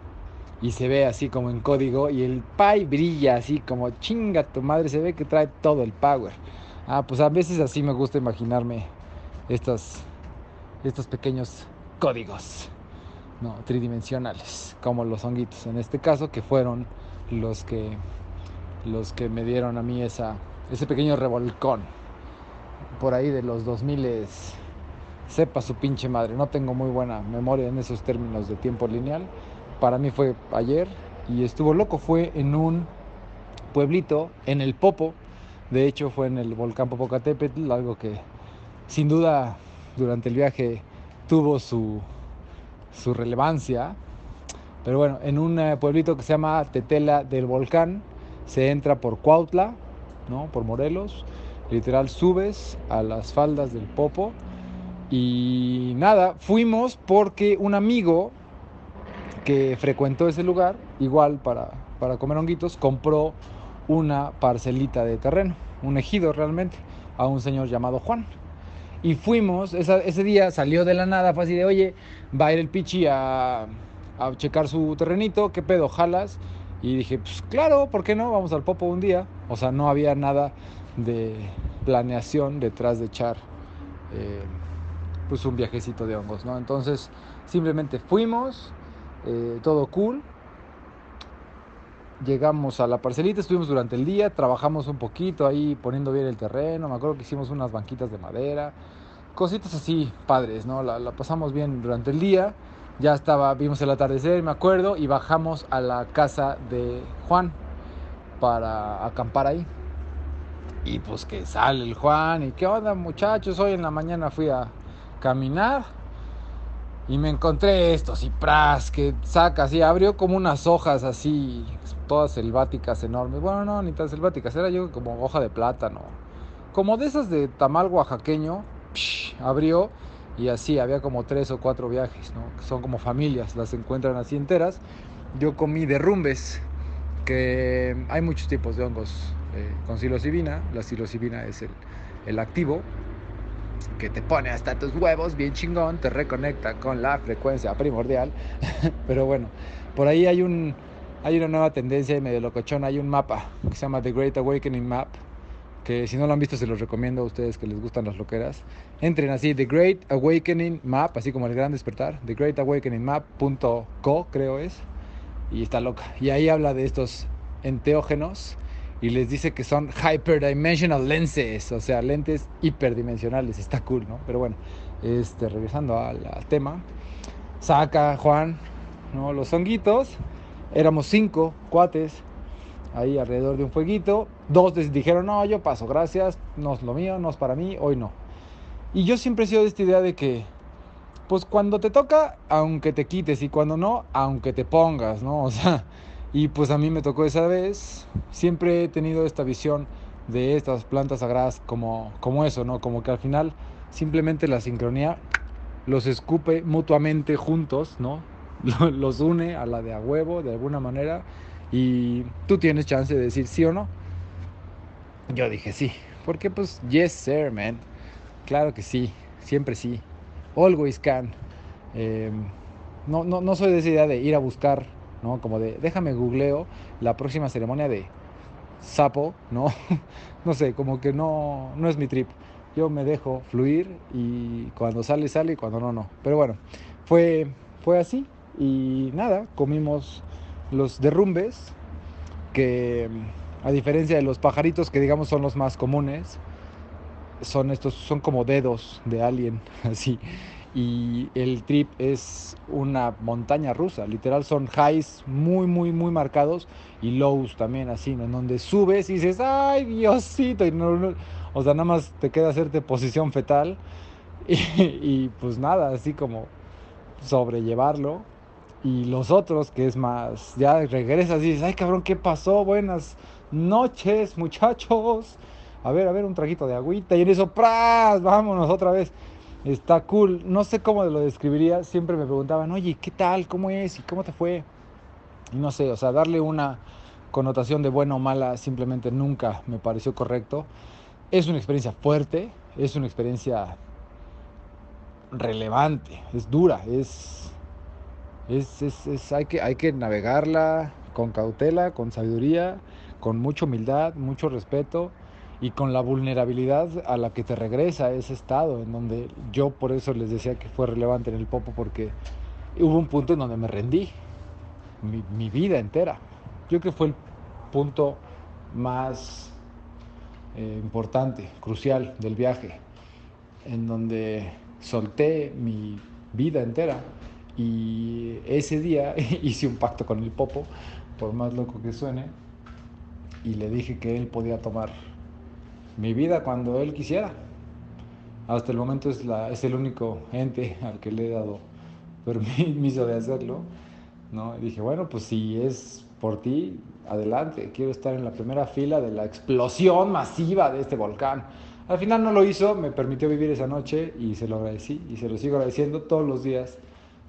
y se ve así como en código y el pie brilla así como chinga tu madre, se ve que trae todo el power. Ah, pues a veces así me gusta imaginarme estos, estos pequeños códigos no, tridimensionales, como los honguitos en este caso, que fueron los que, los que me dieron a mí ese pequeño revolcón por ahí de los 2000 sepa su pinche madre, no tengo muy buena memoria en esos términos de tiempo lineal, para mí fue ayer y estuvo loco, fue en un pueblito, en el Popo, de hecho fue en el volcán Popocatépetl, algo que sin duda durante el viaje tuvo su, su relevancia, pero bueno, en un eh, pueblito que se llama Tetela del Volcán, se entra por Cuautla, ¿no? por Morelos, literal subes a las faldas del Popo y nada, fuimos porque un amigo que frecuentó ese lugar, igual para, para comer honguitos, compró una parcelita de terreno, un ejido realmente, a un señor llamado Juan. Y fuimos, esa, ese día salió de la nada, fue así de, oye, va a ir el pichi a, a checar su terrenito, ¿qué pedo, jalas? Y dije, pues claro, ¿por qué no? Vamos al Popo un día. O sea, no había nada de planeación detrás de echar eh, pues un viajecito de hongos, ¿no? Entonces, simplemente fuimos, eh, todo cool. Llegamos a la parcelita, estuvimos durante el día, trabajamos un poquito ahí poniendo bien el terreno, me acuerdo que hicimos unas banquitas de madera, cositas así padres, ¿no? La, la pasamos bien durante el día, ya estaba, vimos el atardecer, me acuerdo, y bajamos a la casa de Juan para acampar ahí. Y pues que sale el Juan, y qué onda muchachos, hoy en la mañana fui a caminar y me encontré estos cipras que saca así, abrió como unas hojas así, todas selváticas enormes. Bueno, no, ni tan selváticas, era yo como hoja de plátano. Como de esas de tamal oaxaqueño, psh, abrió y así, había como tres o cuatro viajes, ¿no? Son como familias, las encuentran así enteras. Yo comí derrumbes, que hay muchos tipos de hongos eh, con psilocibina. La psilocibina es el, el activo, que te pone hasta tus huevos bien chingón, te reconecta con la frecuencia primordial. Pero bueno, por ahí hay un hay una nueva tendencia medio locochona, hay un mapa que se llama The Great Awakening Map, que si no lo han visto se los recomiendo a ustedes que les gustan las loqueras. Entren así, The Great Awakening Map, así como el gran despertar, The Great Awakening Map.co creo es, y está loca. Y ahí habla de estos enteógenos y les dice que son hyperdimensional lenses, o sea, lentes hiperdimensionales. Está cool, ¿no? Pero bueno, este, regresando al, tema, saca Juan ¿no? los honguitos. Éramos cinco cuates ahí alrededor de un fueguito. Dos dijeron, no, yo paso, gracias, no es lo mío, no es para mí, hoy no. Y yo siempre he sido de esta idea de que, pues cuando te toca, aunque te quites, y cuando no, aunque te pongas, ¿no? O sea, y pues a mí me tocó esa vez. Siempre he tenido esta visión de estas plantas sagradas como, como eso, ¿no? Como que al final simplemente la sincronía los escupe mutuamente juntos, ¿no? Los une a la de a huevo de alguna manera y tú tienes chance de decir sí o no. Yo dije sí, porque pues yes sir, man. Claro que sí, siempre sí. Always can. Em, no, no, no soy de esa idea de ir a buscar, ¿no? Como de déjame googleo la próxima ceremonia de sapo, ¿no? no sé, como que no, no es mi trip. Yo me dejo fluir y cuando sale, sale y cuando no, no. Pero bueno, fue, fue así y nada, comimos los derrumbes, que a diferencia de los pajaritos que digamos son los más comunes, son estos, son como dedos de alien, así. Y el trip es una montaña rusa, literal son highs muy, muy, muy marcados y lows también así, En donde subes y dices, ay Diosito, o sea, nada más te queda hacerte posición fetal y, y pues nada, así como sobrellevarlo y los otros, que es más, ya regresas y dices, ay cabrón, ¿qué pasó? Buenas noches, muchachos. A ver, a ver, un traguito de agüita. Y en eso, ¡pras! Vámonos otra vez. Está cool. No sé cómo lo describiría. Siempre me preguntaban, oye, ¿qué tal? ¿Cómo es? ¿Y cómo te fue? Y no sé, o sea, darle una connotación de buena o mala simplemente nunca me pareció correcto. Es una experiencia fuerte, es una experiencia relevante, es dura, es es, es, es, hay, que, hay que navegarla con cautela, con sabiduría, con mucha humildad, mucho respeto y con la vulnerabilidad a la que te regresa ese estado, en donde yo por eso les decía que fue relevante en el Popo, porque hubo un punto en donde me rendí, mi, vida entera. Yo creo que fue el punto más eh, importante, crucial del viaje, en donde solté mi vida entera y ese día hice un pacto con el Popo, por más loco que suene, y le dije que él podía tomar mi vida cuando él quisiera. Hasta el momento es, el único ente al que le he dado permiso de hacerlo. ¿no? Y dije, bueno, pues si es por ti, adelante, quiero estar en la primera fila de la explosión masiva de este volcán. Al final no lo hizo, me permitió vivir esa noche y se lo agradecí y se lo sigo agradeciendo todos los días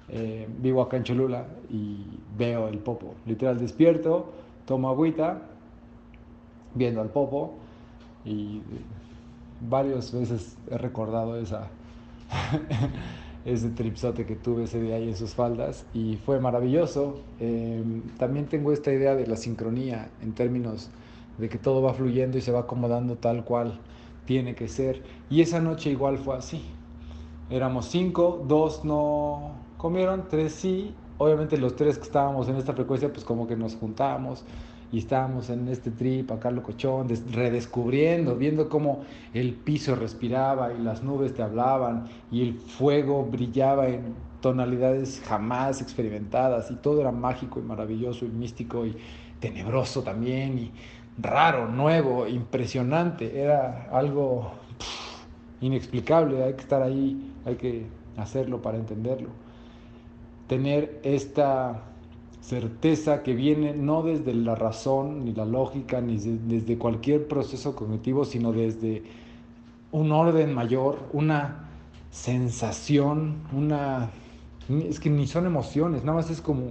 eh, vivo acá en Cholula y veo el popo. Literal despierto, tomo agüita, viendo al popo y varias veces he recordado esa, ese tripsote que tuve ese día ahí en sus faldas y fue maravilloso. Em, también tengo esta idea de la sincronía en términos de que todo va fluyendo y se va acomodando tal cual tiene que ser. Y esa noche igual fue así. Éramos cinco, dos no comieron, tres sí. Obviamente los tres que estábamos en esta frecuencia, pues como que nos juntábamos y estábamos en este trip acá locochón, redescubriendo, viendo cómo el piso respiraba y las nubes te hablaban y el fuego brillaba en tonalidades jamás experimentadas y todo era mágico y maravilloso y místico y tenebroso también y raro, nuevo, impresionante, era algo inexplicable, hay que estar ahí, hay que hacerlo para entenderlo. Tener esta certeza que viene no desde la razón, ni la lógica, ni desde cualquier proceso cognitivo, sino desde un orden mayor, una sensación, una... Es que ni son emociones, nada más es como,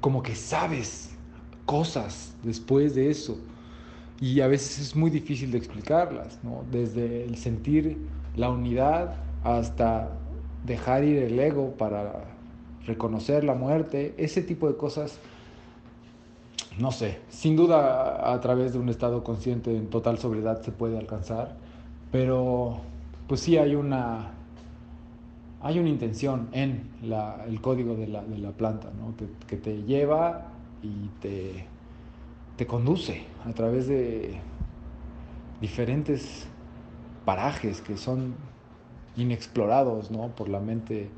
como que sabes cosas después de eso. Y a veces es muy difícil de explicarlas, ¿no? Desde el sentir la unidad hasta dejar ir el ego para reconocer la muerte, ese tipo de cosas, no sé, sin duda a, través de un estado consciente en total sobriedad se puede alcanzar, pero pues sí hay una, hay una intención en el código de la, planta, que, te lleva y te, te conduce a través de diferentes parajes que son inexplorados ¿no? por la mente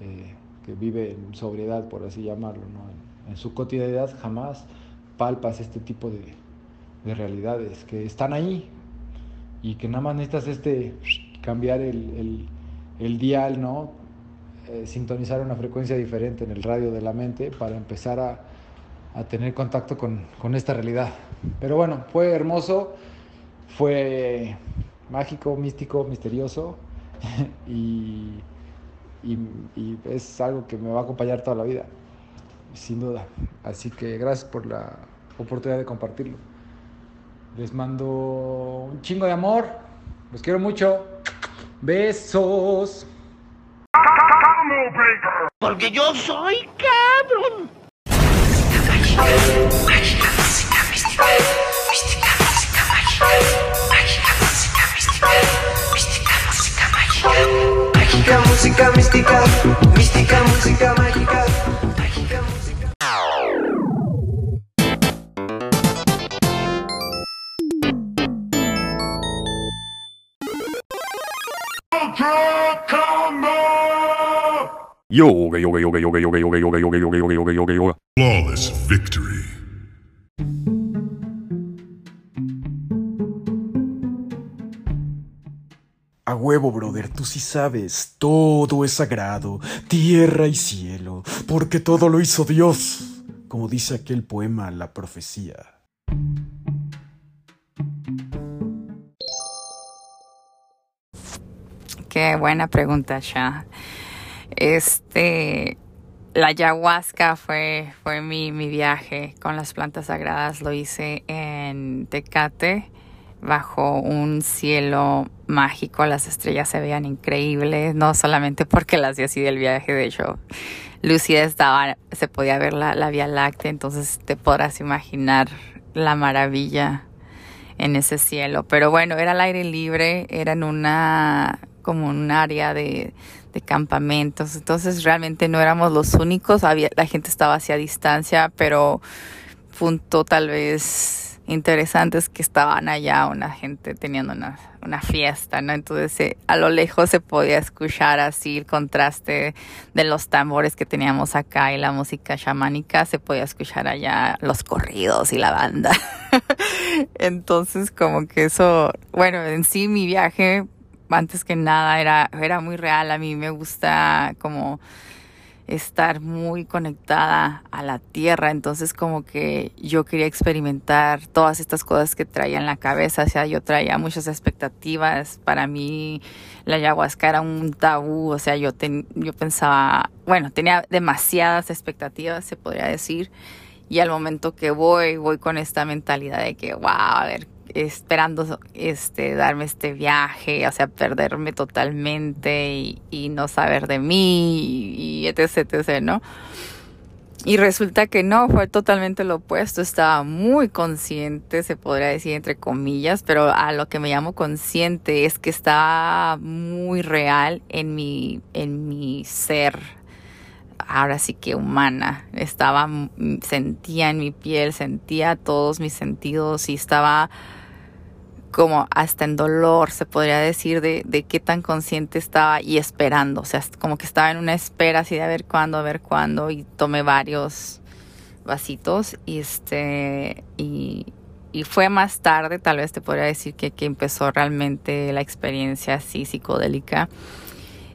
eh, que vive en sobriedad, por así llamarlo, ¿no? en, su cotidianidad jamás palpas este tipo de, de realidades que están ahí y que nada más necesitas este cambiar el, el, el dial, ¿no? Eh, sintonizar una frecuencia diferente en el radio de la mente para empezar a, a tener contacto con, con, esta realidad. Pero bueno, fue hermoso, fue mágico, místico, misterioso y, y, y es algo que me va a acompañar toda la vida, sin duda. Así que gracias por la oportunidad de compartirlo. Les mando un chingo de amor. Los quiero mucho. Besos. Porque yo soy cabrón. Mágica, música mística, mística, música mágica. Yoga, yoga, yoga, yoga, yoga, yoga, yoga, yoga, yoga, yoga, yoga, yoga, yoga. Flawless victory. A huevo, brother, tú sí sabes, todo es sagrado, tierra y cielo, porque todo lo hizo Dios, como dice aquel poema La profecía. Qué buena pregunta, Sha. Este, la ayahuasca fue, fue mi, mi viaje con las plantas sagradas. Lo hice en Tecate, bajo un cielo mágico. Las estrellas se veían increíbles, no solamente porque las di así del viaje, de hecho, lucida estaba, se podía ver la, la Vía Láctea, entonces te podrás imaginar la maravilla en ese cielo. Pero bueno, era al aire libre, era en una como un área de, de, campamentos, entonces realmente no éramos los únicos, había, la gente estaba hacia distancia, pero punto tal vez interesante es que estaban allá una gente teniendo una, una fiesta, ¿no? Entonces eh, a lo lejos se podía escuchar así el contraste de los tambores que teníamos acá y la música chamánica, se podía escuchar allá los corridos y la banda. Entonces como que eso, bueno, en sí mi viaje antes que nada era, era muy real. A mí me gusta como estar muy conectada a la tierra. Entonces como que yo quería experimentar todas estas cosas que traía en la cabeza. O sea, yo traía muchas expectativas. Para mí la ayahuasca era un tabú. O sea, yo, ten, yo pensaba, bueno, tenía demasiadas expectativas, se podría decir. Y al momento que voy, voy con esta mentalidad de que, wow, a ver, esperando este darme este viaje, o sea, perderme totalmente y, no saber de mí y, y etc, etc, ¿no? Y resulta que no, fue totalmente lo opuesto. Estaba muy consciente, se podría decir entre comillas, pero a lo que me llamo consciente es que estaba muy real en mi, en mi ser. Ahora sí que humana. Estaba, sentía en mi piel, sentía todos mis sentidos y estaba como hasta en dolor, se podría decir, de, de qué tan consciente estaba y esperando. O sea, como que estaba en una espera así de a ver cuándo, a ver cuándo. Y tomé varios vasitos y este y, y fue más tarde, tal vez te podría decir que, que empezó realmente la experiencia así psicodélica.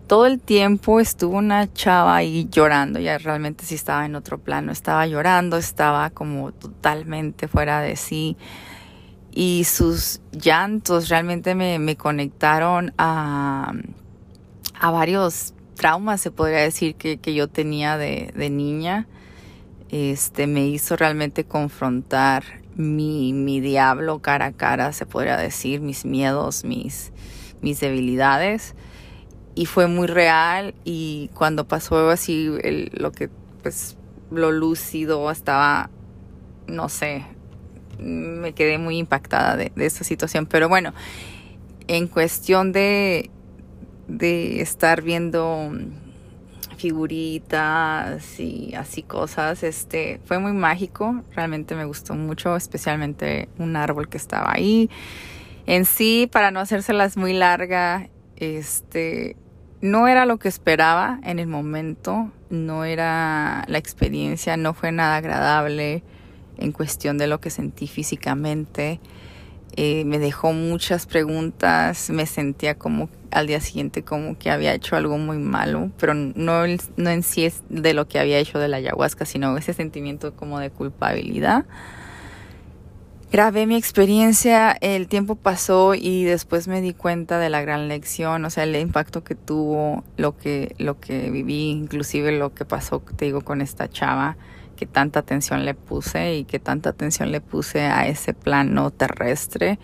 Todo el tiempo estuvo una chava ahí llorando, ya realmente sí estaba en otro plano, estaba llorando, estaba como totalmente fuera de sí y sus llantos realmente me, me conectaron a, a, varios traumas, se podría decir, que, que yo tenía de, de, niña. Este me hizo realmente confrontar mi, mi diablo cara a cara, se podría decir, mis miedos, mis, mis debilidades. Y fue muy real y cuando pasó así lo que pues lo lúcido estaba, no sé, me quedé muy impactada de, de esta situación. Pero bueno, en cuestión de, de estar viendo figuritas y así cosas, este fue muy mágico, realmente me gustó mucho, especialmente un árbol que estaba ahí. En sí, para no hacérselas muy larga, este no era lo que esperaba en el momento, no era la experiencia, no fue nada agradable en cuestión de lo que sentí físicamente. Eh, me dejó muchas preguntas, me sentía como al día siguiente como que había hecho algo muy malo, pero no, no en sí es de lo que había hecho de la ayahuasca, sino ese sentimiento como de culpabilidad. Grabé mi experiencia, el tiempo pasó y después me di cuenta de la gran lección, o sea, el impacto que tuvo, lo que, lo que viví, inclusive lo que pasó, te digo, con esta chava que tanta atención le puse y que tanta atención le puse a ese plano terrestre.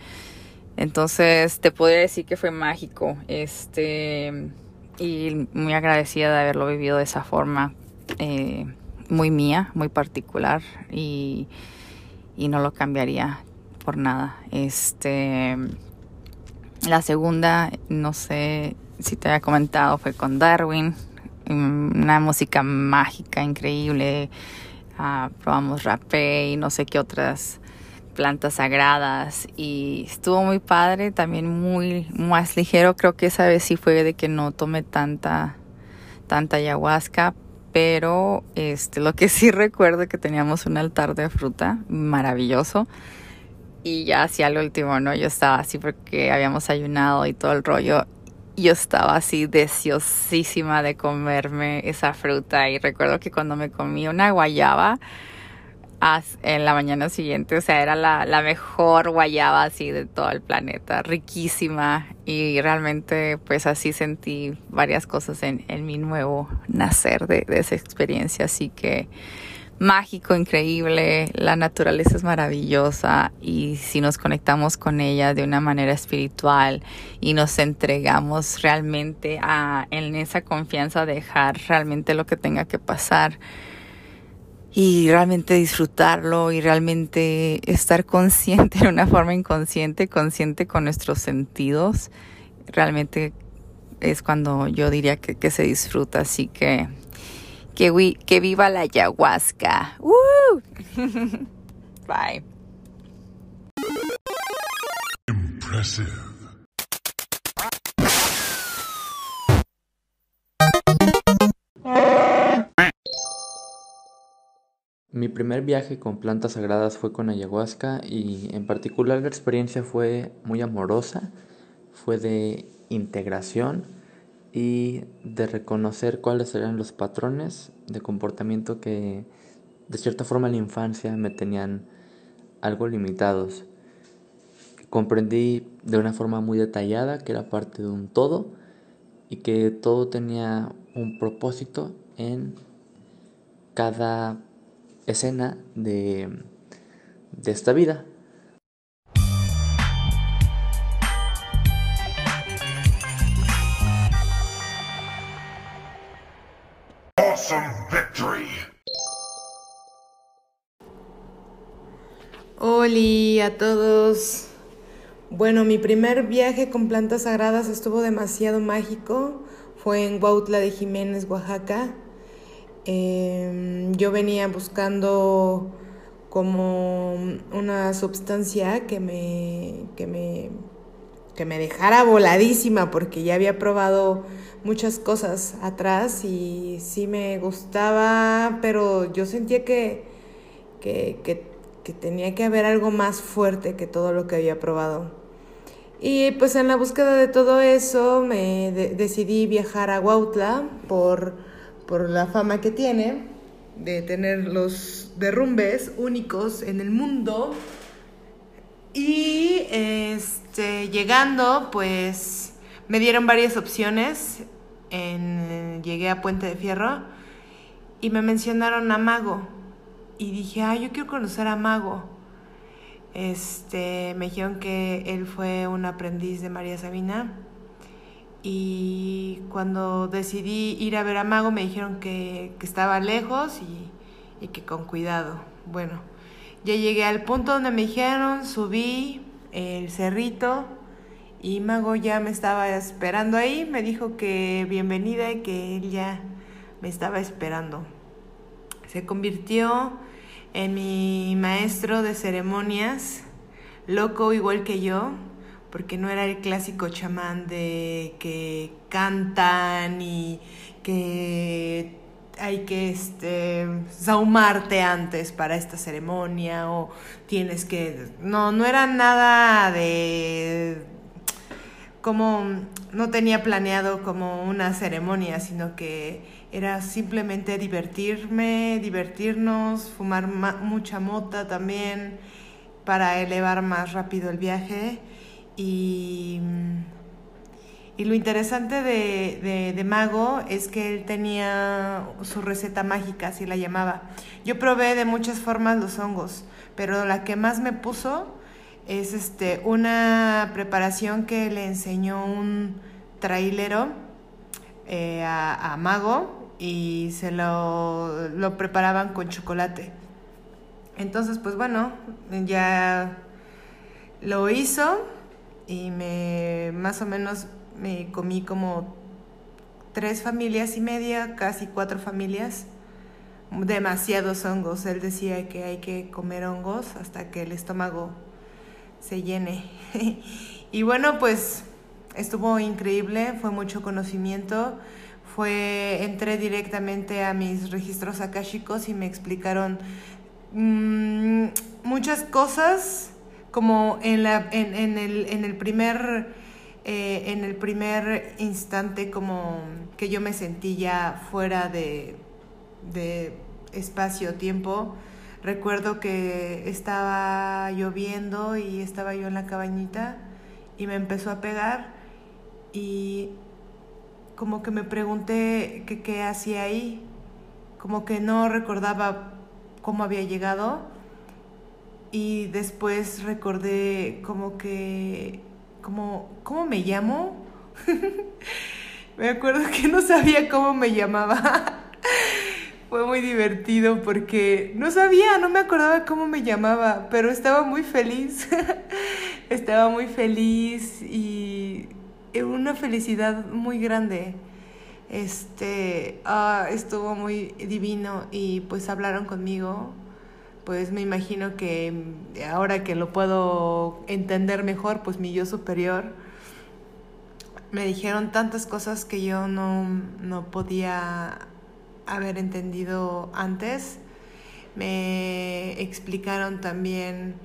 Entonces te podría decir que fue mágico, este, y muy agradecida de haberlo vivido de esa forma, eh, muy mía, muy particular y, y no lo cambiaría por nada. Este, la segunda, no sé si te había comentado, fue con Darwin, una música mágica, increíble Ah, probamos rapé y no sé qué otras plantas sagradas y estuvo muy padre, también muy más ligero, creo que esa vez sí fue de que no tomé tanta tanta ayahuasca, pero este lo que sí recuerdo que teníamos un altar de fruta maravilloso y ya hacia el último, ¿no? Yo estaba así porque habíamos ayunado y todo el rollo yo estaba así deseosísima de comerme esa fruta y recuerdo que cuando me comí una guayaba en la mañana siguiente, o sea, era la, mejor guayaba así de todo el planeta, riquísima y realmente pues así sentí varias cosas en, mi nuevo nacer de, de esa experiencia, así que mágico, increíble, la naturaleza es maravillosa y si nos conectamos con ella de una manera espiritual y nos entregamos realmente a, en esa confianza dejar realmente lo que tenga que pasar y realmente disfrutarlo y realmente estar consciente de una forma inconsciente, consciente con nuestros sentidos, realmente es cuando yo diría que, que se disfruta, así que que, viva la ayahuasca. ¡Woo! Bye. Impressive. Mi primer viaje con plantas sagradas fue con ayahuasca y en particular la experiencia fue muy amorosa, fue de integración y de reconocer cuáles eran los patrones de comportamiento que de cierta forma en la infancia me tenían algo limitados. Comprendí de una forma muy detallada que era parte de un todo y que todo tenía un propósito en cada escena de, de esta vida. Hola a todos. Bueno, mi primer viaje con plantas sagradas estuvo demasiado mágico. Fue en Huautla de Jiménez, Oaxaca. Em, yo venía buscando como una sustancia que me, que me, que me dejara voladísima porque ya había probado muchas cosas atrás y sí me gustaba, pero yo sentía que, que, tenía que haber algo más fuerte que todo lo que había probado. Y pues en la búsqueda de todo eso me decidí viajar a Huautla por, por la fama que tiene de tener los derrumbes únicos en el mundo. Y este, llegando, pues me dieron varias opciones llegué a Puente de Fierro y me mencionaron a Mago. Y dije, ah, yo quiero conocer a Mago. Este, me dijeron que él fue un aprendiz de María Sabina. Y cuando decidí ir a ver a Mago me dijeron que, estaba lejos y que con cuidado. Bueno, ya llegué al punto donde me dijeron, subí el cerrito y Mago ya me estaba esperando ahí, me dijo que bienvenida y que él ya me estaba esperando. Se convirtió en mi maestro de ceremonias, loco igual que yo, porque no era el clásico chamán de que cantan y que hay que este, saumarte antes para esta ceremonia o tienes que... No, no era nada de... como no tenía planeado como una ceremonia, sino que era simplemente divertirme, divertirnos, fumar mucha mota también para elevar más rápido el viaje y y lo interesante de, de, Mago es que él tenía su receta mágica, así la llamaba. Yo probé de muchas formas los hongos, pero la que más me puso es este, una preparación que le enseñó un trailero eh, a, a, Mago y se lo, lo preparaban con chocolate. Entonces, pues bueno, ya lo hizo y me más o menos me comí como tres familias y media, casi cuatro familias, demasiados hongos. Él decía que hay que comer hongos hasta que el estómago se llene. y bueno, pues estuvo increíble, fue mucho conocimiento. Fue, entré directamente a mis registros akáshicos y me explicaron mm, muchas cosas como en, la, en, en, el, en el primer eh, en el primer instante como que yo me sentí ya fuera de, de espacio-tiempo, recuerdo que estaba lloviendo y estaba yo en la cabañita y me empezó a pegar y como que me pregunté qué hacía ahí, como que no recordaba cómo había llegado y después recordé como que como, ¿cómo me llamo? me acuerdo que no sabía cómo me llamaba. Fue muy divertido porque no sabía, no me acordaba cómo me llamaba, pero estaba muy feliz. estaba muy feliz y una felicidad muy grande. Este, ah, estuvo muy divino y pues hablaron conmigo pues me imagino que ahora que lo puedo entender mejor, pues mi yo superior, me dijeron tantas cosas que yo no, podía haber entendido antes. Me explicaron también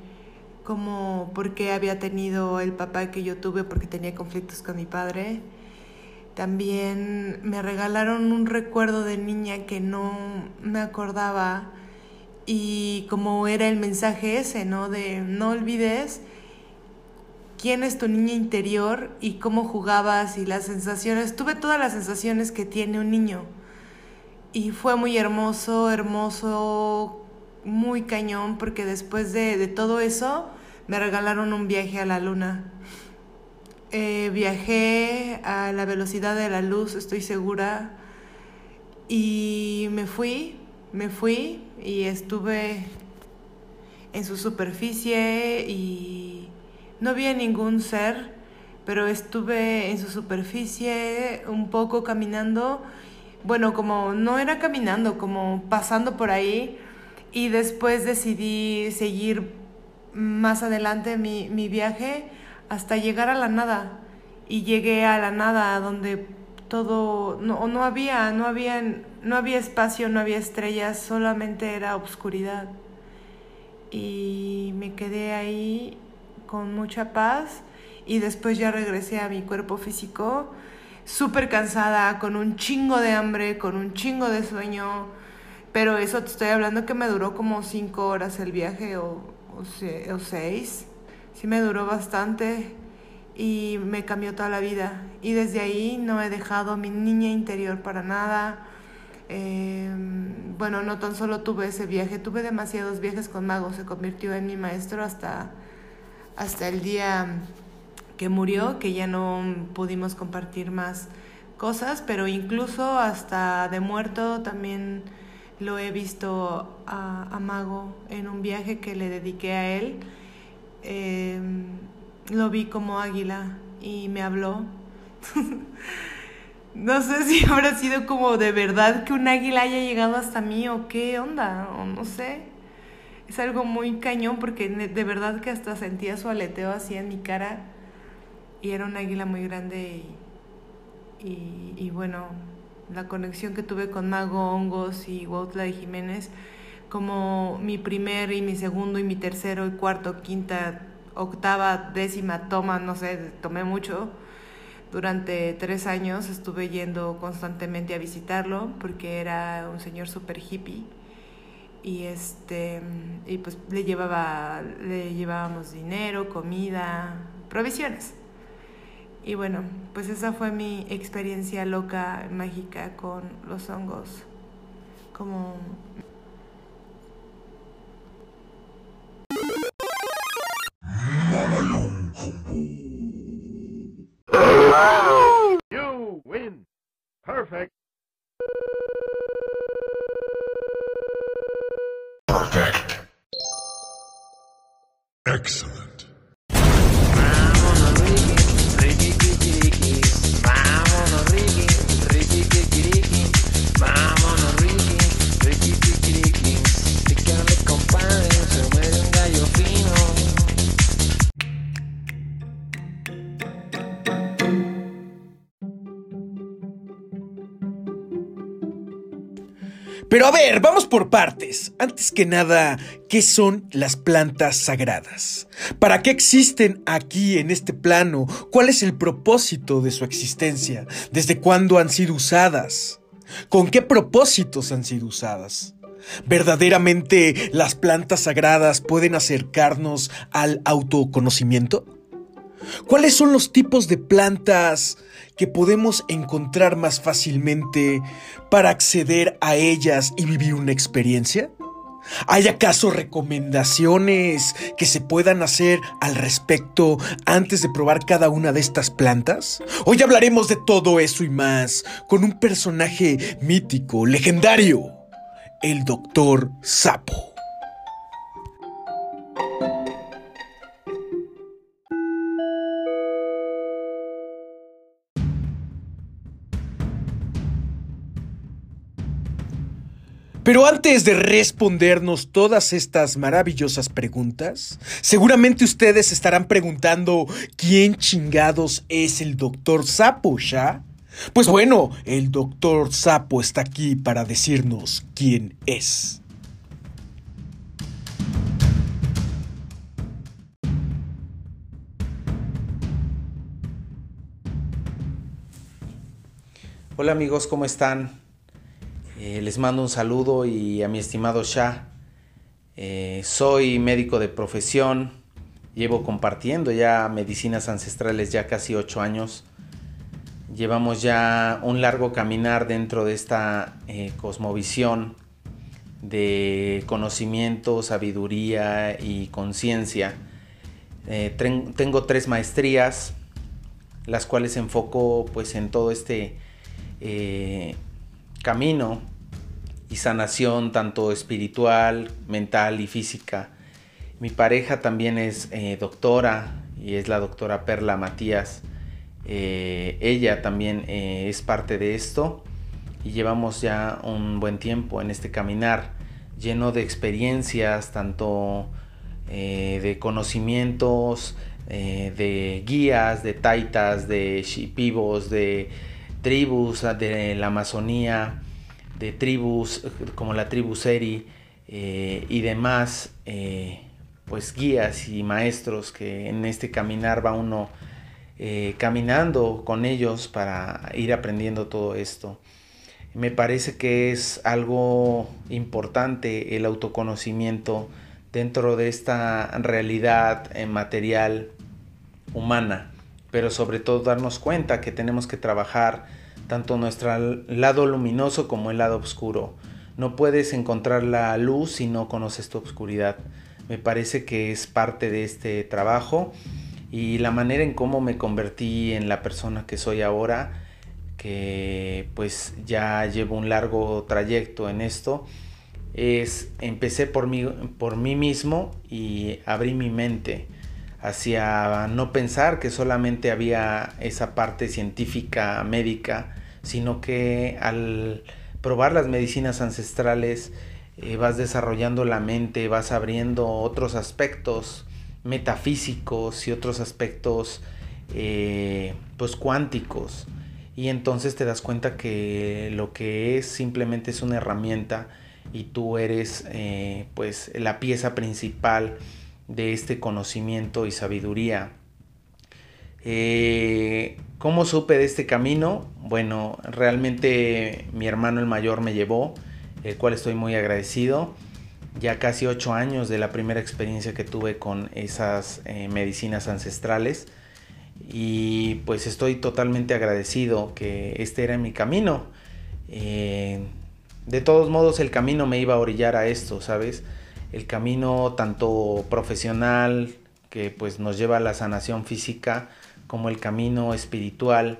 cómo, por qué había tenido el papá que yo tuve, porque tenía conflictos con mi padre. También me regalaron un recuerdo de niña que no me acordaba y como era el mensaje ese, ¿no? De no olvides quién es tu niña interior y cómo jugabas y las sensaciones. Tuve todas las sensaciones que tiene un niño. Y fue muy hermoso, hermoso, muy cañón, porque después de, todo eso me regalaron un viaje a la luna. Eh, viajé a la velocidad de la luz, estoy segura, y me fui, me fui y estuve en su superficie y no vi ningún ser, pero estuve en su superficie un poco caminando, bueno, como no era caminando, como pasando por ahí. Y después decidí seguir más adelante mi, mi viaje hasta llegar a la nada. Y llegué a la nada donde todo, no, no había, no había, no había espacio, no había estrellas, solamente era oscuridad. Y me quedé ahí con mucha paz y después ya regresé a mi cuerpo físico súper cansada, con un chingo de hambre, con un chingo de sueño. Pero eso te estoy hablando que me duró como cinco horas el viaje o, o, o seis. Sí me duró bastante y me cambió toda la vida. Y desde ahí no he dejado mi niña interior para nada. Em, bueno, no tan solo tuve ese viaje, tuve demasiados viajes con Mago, se convirtió en mi maestro hasta, hasta el día que murió, que ya no pudimos compartir más cosas, pero incluso hasta de muerto también lo he visto a, Mago en un viaje que le dediqué a él. Em, lo vi como águila y me habló. no sé si habrá sido como de verdad que un águila haya llegado hasta mí o qué onda, o no sé. Es algo muy cañón porque de verdad que hasta sentía su aleteo así en mi cara y era un águila muy grande y, y, bueno, la conexión que tuve con Mago Hongos y Wautla de Jiménez, como mi primer y mi segundo y mi tercero y cuarto, quinta, octava, décima toma, no sé, tomé mucho. Durante tres años estuve yendo constantemente a visitarlo porque era un señor super hippie y este y pues le llevaba le llevábamos dinero, comida, provisiones. Y bueno, pues esa fue mi experiencia loca, mágica con los hongos. Como You win. Perfect. Perfect. Excellent. Pero a ver, vamos por partes. Antes que nada, ¿qué son las plantas sagradas? ¿Para qué existen aquí en este plano? ¿Cuál es el propósito de su existencia? ¿Desde cuándo han sido usadas? ¿Con qué propósitos han sido usadas? ¿Verdaderamente las plantas sagradas pueden acercarnos al autoconocimiento? ¿Cuáles son los tipos de plantas que podemos encontrar más fácilmente para acceder a ellas y vivir una experiencia? ¿Hay acaso recomendaciones que se puedan hacer al respecto antes de probar cada una de estas plantas? Hoy hablaremos de todo eso y más con un personaje mítico, legendario, el Doctor Sapo. Pero antes de respondernos todas estas maravillosas preguntas, seguramente ustedes estarán preguntando quién chingados es el doctor Sapo, ¿ya? Pues bueno, el doctor Sapo está aquí para decirnos quién es. Hola amigos, ¿cómo están? Eh, les mando un saludo y a mi estimado Shah. Eh, soy médico de profesión, llevo compartiendo ya medicinas ancestrales ya casi ocho años. Llevamos ya un largo caminar dentro de esta eh, cosmovisión de conocimiento, sabiduría y conciencia. tengo tres maestrías, las cuales enfoco pues en todo este camino y sanación tanto espiritual, mental y física. Mi pareja también es eh, doctora y es la doctora Perla Matías. Eh, ella también eh, es parte de esto y llevamos ya un buen tiempo en este caminar lleno de experiencias, tanto de conocimientos, de guías, de taitas, de shipibos, de tribus de la Amazonía, de tribus como la tribu Seri eh, y demás, eh, pues guías y maestros que en este caminar va uno eh, caminando con ellos para ir aprendiendo todo esto. Me parece que es algo importante el autoconocimiento dentro de esta realidad material humana pero sobre todo darnos cuenta que tenemos que trabajar tanto nuestro lado luminoso como el lado oscuro. No puedes encontrar la luz si no conoces tu oscuridad. Me parece que es parte de este trabajo y la manera en cómo me convertí en la persona que soy ahora, que pues ya llevo un largo trayecto en esto, es empecé por mí, por mí mismo y abrí mi mente hacia no pensar que solamente había esa parte científica médica, sino que al probar las medicinas ancestrales eh, vas desarrollando la mente, vas abriendo otros aspectos metafísicos y otros aspectos eh, pues cuánticos y entonces te das cuenta que lo que es simplemente es una herramienta y tú eres eh, pues la pieza principal de este conocimiento y sabiduría. Eh, ¿Cómo supe de este camino? Bueno, realmente mi hermano el mayor me llevó, el cual estoy muy agradecido. Ya casi ocho años de la primera experiencia que tuve con esas eh, medicinas ancestrales y pues estoy totalmente agradecido que este era mi camino. Eh, de todos modos el camino me iba a orillar a esto, ¿sabes? El camino tanto profesional que pues nos lleva a la sanación física como el camino espiritual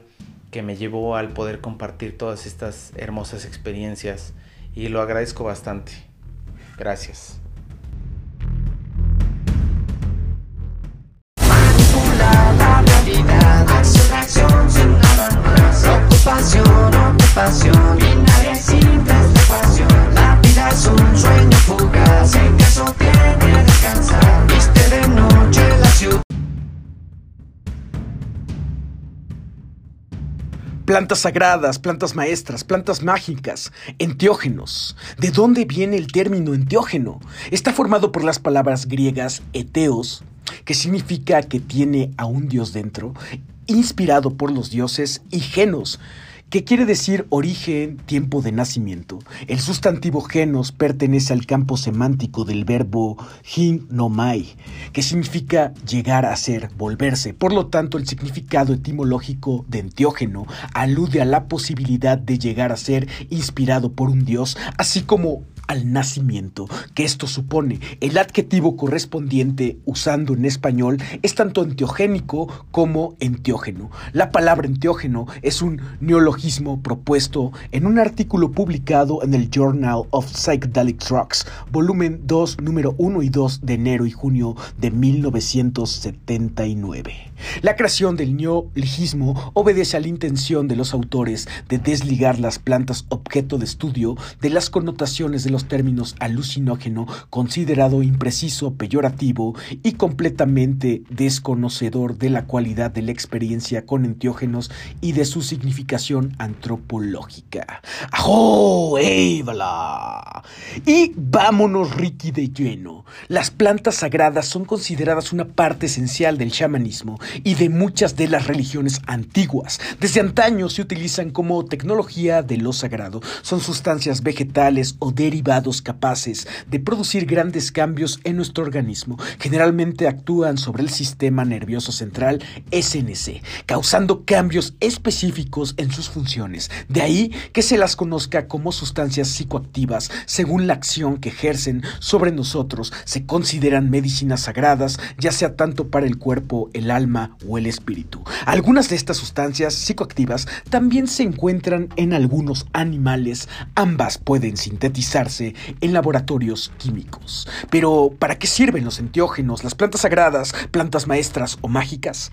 que me llevó al poder compartir todas estas hermosas experiencias y lo agradezco bastante. Gracias. La un sueño fugaz En descansar Viste de noche la Plantas sagradas, plantas maestras, plantas mágicas, enteógenos. ¿De dónde viene el término enteógeno? Está formado por las palabras griegas eteos, que significa que tiene a un dios dentro, inspirado por los dioses, y genos, que quiere decir origen, tiempo de nacimiento. El sustantivo genos pertenece al campo semántico del verbo hin no mai, que significa llegar a ser, volverse. Por lo tanto, el significado etimológico de enteógeno alude a la posibilidad de llegar a ser inspirado por un dios, así como al nacimiento que esto supone. El adjetivo correspondiente usando en español es tanto enteogénico como enteógeno. La palabra enteógeno es un neologismo propuesto en un artículo publicado en el Journal of Psychedelic Drugs, volumen 2, número 1 y 2 de enero y junio de 1979. La creación del neologismo obedece a la intención de los autores de desligar las plantas objeto de estudio de las connotaciones de los términos alucinógeno, considerado impreciso, peyorativo y completamente desconocedor de la cualidad de la experiencia con enteógenos y de su significación antropológica. ¡Ajo! ¡Évala! Y vámonos, Ricky, de lleno. Las plantas sagradas son consideradas una parte esencial del chamanismo y de muchas de las religiones antiguas. Desde antaño se utilizan como tecnología de lo sagrado. Son sustancias vegetales o capaces de producir grandes cambios en nuestro organismo. Generalmente actúan sobre el sistema nervioso central SNC, causando cambios específicos en sus funciones. De ahí que se las conozca como sustancias psicoactivas según la acción que ejercen sobre nosotros. Se consideran medicinas sagradas, ya sea tanto para el cuerpo, el alma o el espíritu. Algunas de estas sustancias psicoactivas también se encuentran en algunos animales. Ambas pueden sintetizarse en laboratorios químicos. Pero, ¿para qué sirven los enteógenos, las plantas sagradas, plantas maestras o mágicas?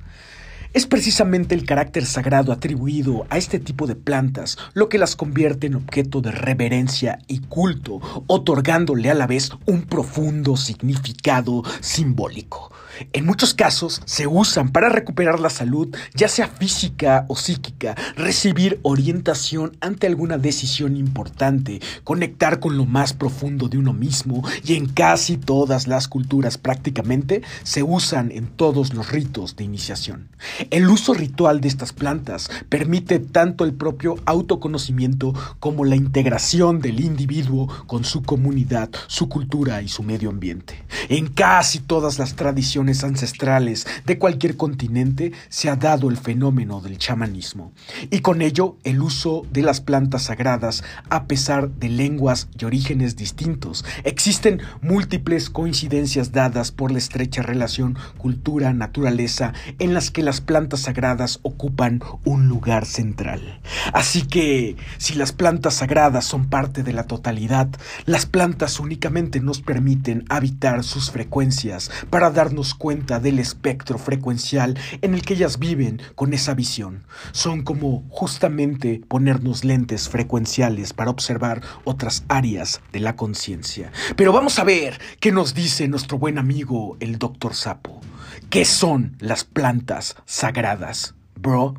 Es precisamente el carácter sagrado atribuido a este tipo de plantas lo que las convierte en objeto de reverencia y culto, otorgándole a la vez un profundo significado simbólico. En muchos casos se usan para recuperar la salud, ya sea física o psíquica, recibir orientación ante alguna decisión importante, conectar con lo más profundo de uno mismo y en casi todas las culturas prácticamente se usan en todos los ritos de iniciación. El uso ritual de estas plantas permite tanto el propio autoconocimiento como la integración del individuo con su comunidad, su cultura y su medio ambiente. En casi todas las tradiciones ancestrales de cualquier continente se ha dado el fenómeno del chamanismo, y con ello el uso de las plantas sagradas a pesar de lenguas y orígenes distintos. Existen múltiples coincidencias dadas por la estrecha relación cultura-naturaleza en las que las plantas sagradas ocupan un lugar central. Así que, si las plantas sagradas son parte de la totalidad, las plantas únicamente nos permiten habitar sus frecuencias para cuenta del espectro frecuencial en el que ellas viven con esa visión. Son como justamente ponernos lentes frecuenciales para observar otras áreas de la conciencia. Pero vamos a ver qué nos dice nuestro buen amigo el doctor Sapo. ¿Qué son las plantas sagradas, bro?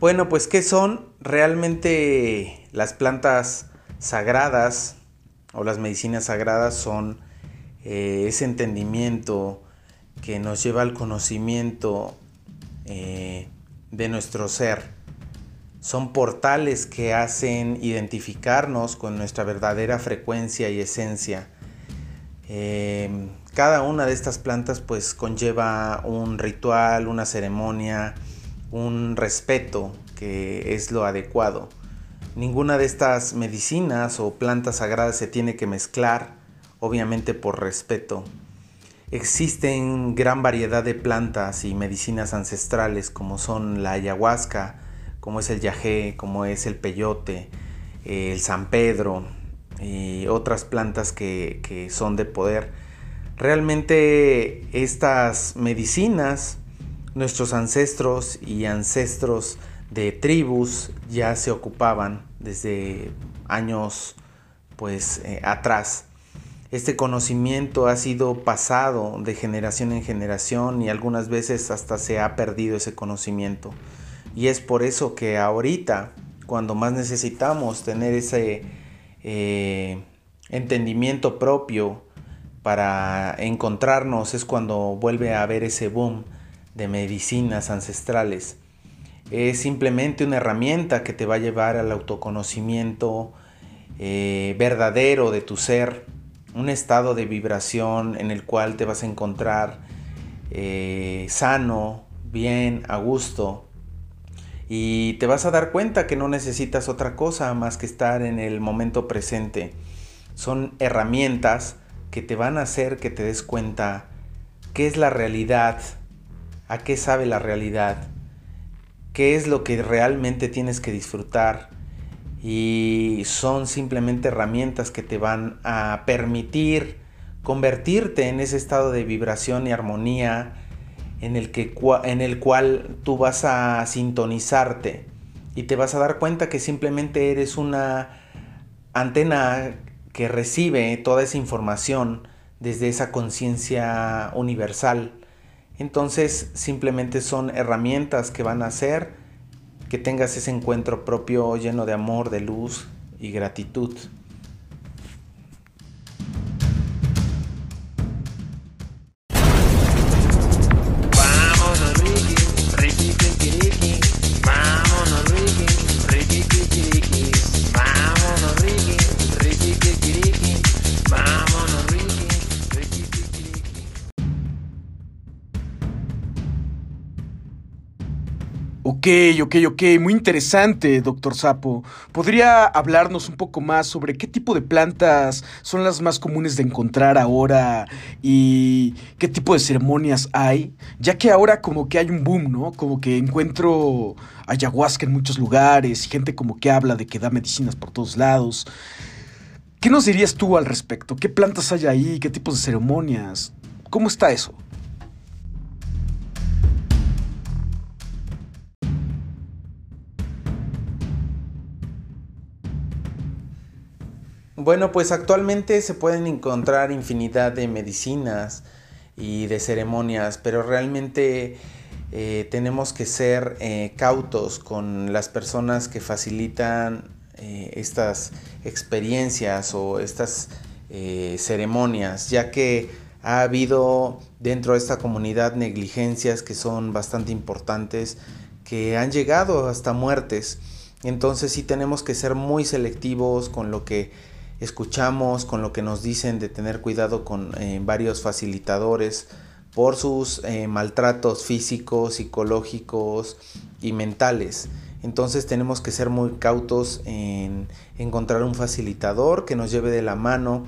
Bueno, pues ¿qué son realmente las plantas sagradas o las medicinas sagradas? Son eh, ese entendimiento que nos lleva al conocimiento eh, de nuestro ser. Son portales que hacen identificarnos con nuestra verdadera frecuencia y esencia. Eh, cada una de estas plantas pues conlleva un ritual, una ceremonia, un respeto que es lo adecuado. Ninguna de estas medicinas o plantas sagradas se tiene que mezclar, obviamente por respeto. Existen gran variedad de plantas y medicinas ancestrales como son la ayahuasca, como es el yagé, como es el peyote, el san pedro y otras plantas que, que son de poder. Realmente estas medicinas, nuestros ancestros y ancestros de tribus ya se ocupaban desde años pues eh, atrás. Este conocimiento ha sido pasado de generación en generación y algunas veces hasta se ha perdido ese conocimiento. Y es por eso que ahorita, cuando más necesitamos tener ese eh, entendimiento propio para encontrarnos, es cuando vuelve a haber ese boom de medicinas ancestrales. Es simplemente una herramienta que te va a llevar al autoconocimiento eh, verdadero de tu ser un estado de vibración en el cual te vas a encontrar eh, sano, bien, a gusto. Y te vas a dar cuenta que no necesitas otra cosa más que estar en el momento presente. Son herramientas que te van a hacer que te des cuenta qué es la realidad, a qué sabe la realidad, qué es lo que realmente tienes que disfrutar y son simplemente herramientas que te van a permitir convertirte en ese estado de vibración y armonía en el, que, en el cual tú vas a sintonizarte y te vas a dar cuenta que simplemente eres una antena que recibe toda esa información desde esa conciencia universal. Entonces simplemente son herramientas que van a hacer que tengas ese encuentro propio lleno de amor, de luz y gratitud. Ok, ok, ok, muy interesante, doctor Sapo. ¿Podría hablarnos un poco más sobre qué tipo de plantas son las más comunes de encontrar ahora y qué tipo de ceremonias hay? Ya que ahora como que hay un boom, ¿no? Como que encuentro ayahuasca en muchos lugares y gente como que habla de que da medicinas por todos lados. ¿Qué nos dirías tú al respecto? ¿Qué plantas hay ahí? ¿Qué tipos de ceremonias? ¿Cómo está eso? Bueno, pues actualmente se pueden encontrar infinidad de medicinas y de ceremonias, pero realmente eh, tenemos que ser eh, cautos con las personas que facilitan eh, estas experiencias o estas ceremonias, ya que ha habido dentro de esta comunidad negligencias que son bastante importantes, que han llegado hasta muertes. Entonces sí tenemos que ser muy selectivos con lo que escuchamos, con lo que nos dicen de tener cuidado con eh, varios facilitadores por sus eh, maltratos físicos, psicológicos y mentales. Entonces tenemos que ser muy cautos en encontrar un facilitador que nos lleve de la mano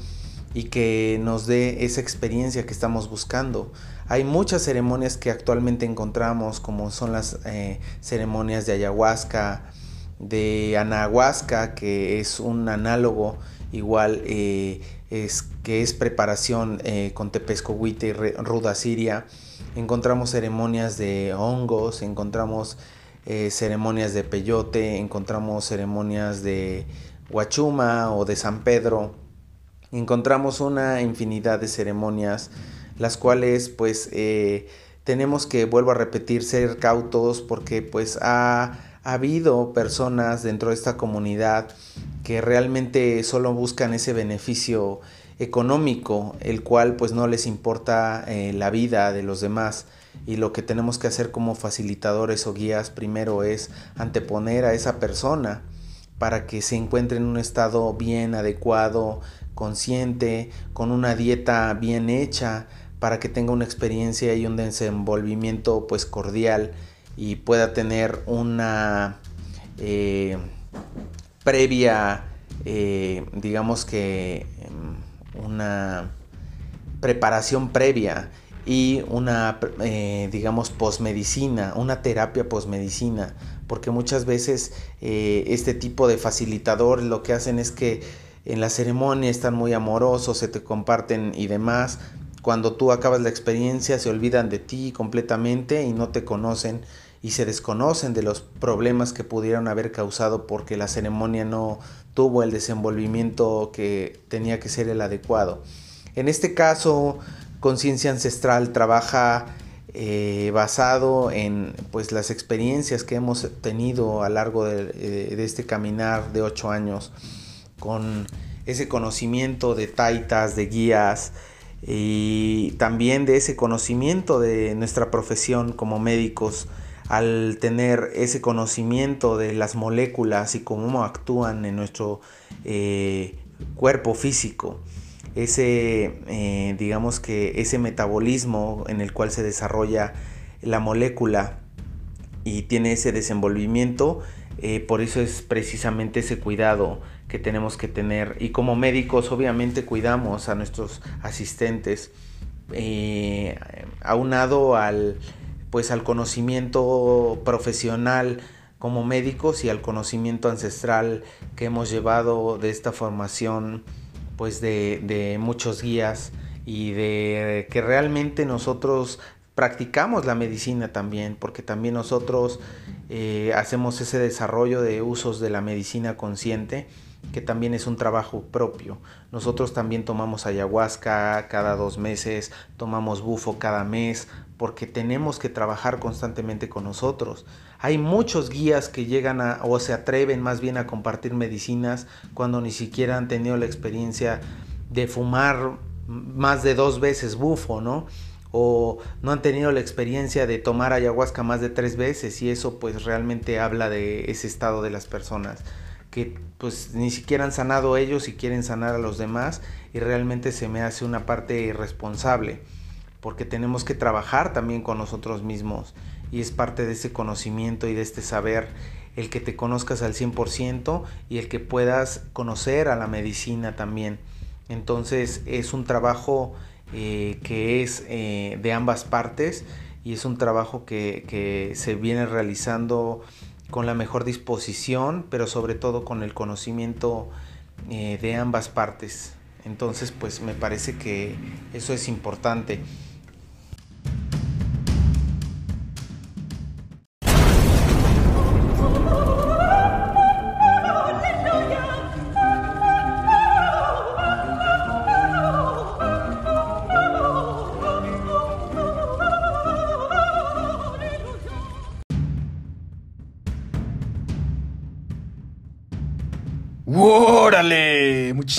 y que nos dé esa experiencia que estamos buscando. Hay muchas ceremonias que actualmente encontramos, como son las eh, ceremonias de ayahuasca, de anahuasca, que es un análogo igual eh, es que es preparación eh, con tepescohuite y ruda siria. Encontramos ceremonias de hongos, encontramos eh, ceremonias de peyote, encontramos ceremonias de huachuma o de San Pedro. Encontramos una infinidad de ceremonias, las cuales pues tenemos que, vuelvo a repetir, ser cautos porque pues ha ha habido personas dentro de esta comunidad que realmente solo buscan ese beneficio económico, el cual pues no les importa eh, la vida de los demás. Y lo que tenemos que hacer como facilitadores o guías primero es anteponer a esa persona para que se encuentre en un estado bien adecuado, consciente, con una dieta bien hecha, para que tenga una experiencia y un desenvolvimiento pues cordial y pueda tener una eh, previa, eh, digamos que em, una preparación previa y una, eh, digamos, posmedicina, una terapia posmedicina, porque muchas veces este tipo de facilitadores lo que hacen es que en la ceremonia están muy amorosos, se te comparten y demás. Cuando tú acabas la experiencia se olvidan de ti completamente y no te conocen y se desconocen de los problemas que pudieron haber causado porque la ceremonia no tuvo el desenvolvimiento que tenía que ser el adecuado. En este caso, Conciencia Ancestral trabaja eh, basado en pues, las experiencias que hemos tenido a lo largo de, eh, de, este caminar de ocho años, con ese conocimiento de taitas, de guías y también de ese conocimiento de nuestra profesión como médicos, al tener ese conocimiento de las moléculas y cómo actúan en nuestro eh, cuerpo físico ese, eh, digamos que ese metabolismo en el cual se desarrolla la molécula y tiene ese desenvolvimiento, eh, por eso es precisamente ese cuidado que tenemos que tener. Y como médicos obviamente cuidamos a nuestros asistentes, eh, aunado al, pues, al conocimiento profesional como médicos y al conocimiento ancestral que hemos llevado de esta formación pues de, muchos guías y de que realmente nosotros practicamos la medicina también, porque también nosotros eh, hacemos ese desarrollo de usos de la medicina consciente, que también es un trabajo propio. Nosotros también tomamos ayahuasca cada dos meses, tomamos bufo cada mes, porque tenemos que trabajar constantemente con nosotros. Hay muchos guías que llegan a, o se atreven más bien a compartir medicinas cuando ni siquiera han tenido la experiencia de fumar más de dos veces bufo, ¿no? O no han tenido la experiencia de tomar ayahuasca más de tres veces y eso pues realmente habla de ese estado de las personas que pues ni siquiera han sanado ellos y quieren sanar a los demás y realmente se me hace una parte irresponsable porque tenemos que trabajar también con nosotros mismos y es parte de ese conocimiento y de este saber el que te conozcas al 100% y el que puedas conocer a la medicina también. Entonces es un trabajo eh, que es eh, de ambas partes y es un trabajo que, que, se viene realizando con la mejor disposición, pero sobre todo con el conocimiento eh, de ambas partes. Entonces pues me parece que eso es importante.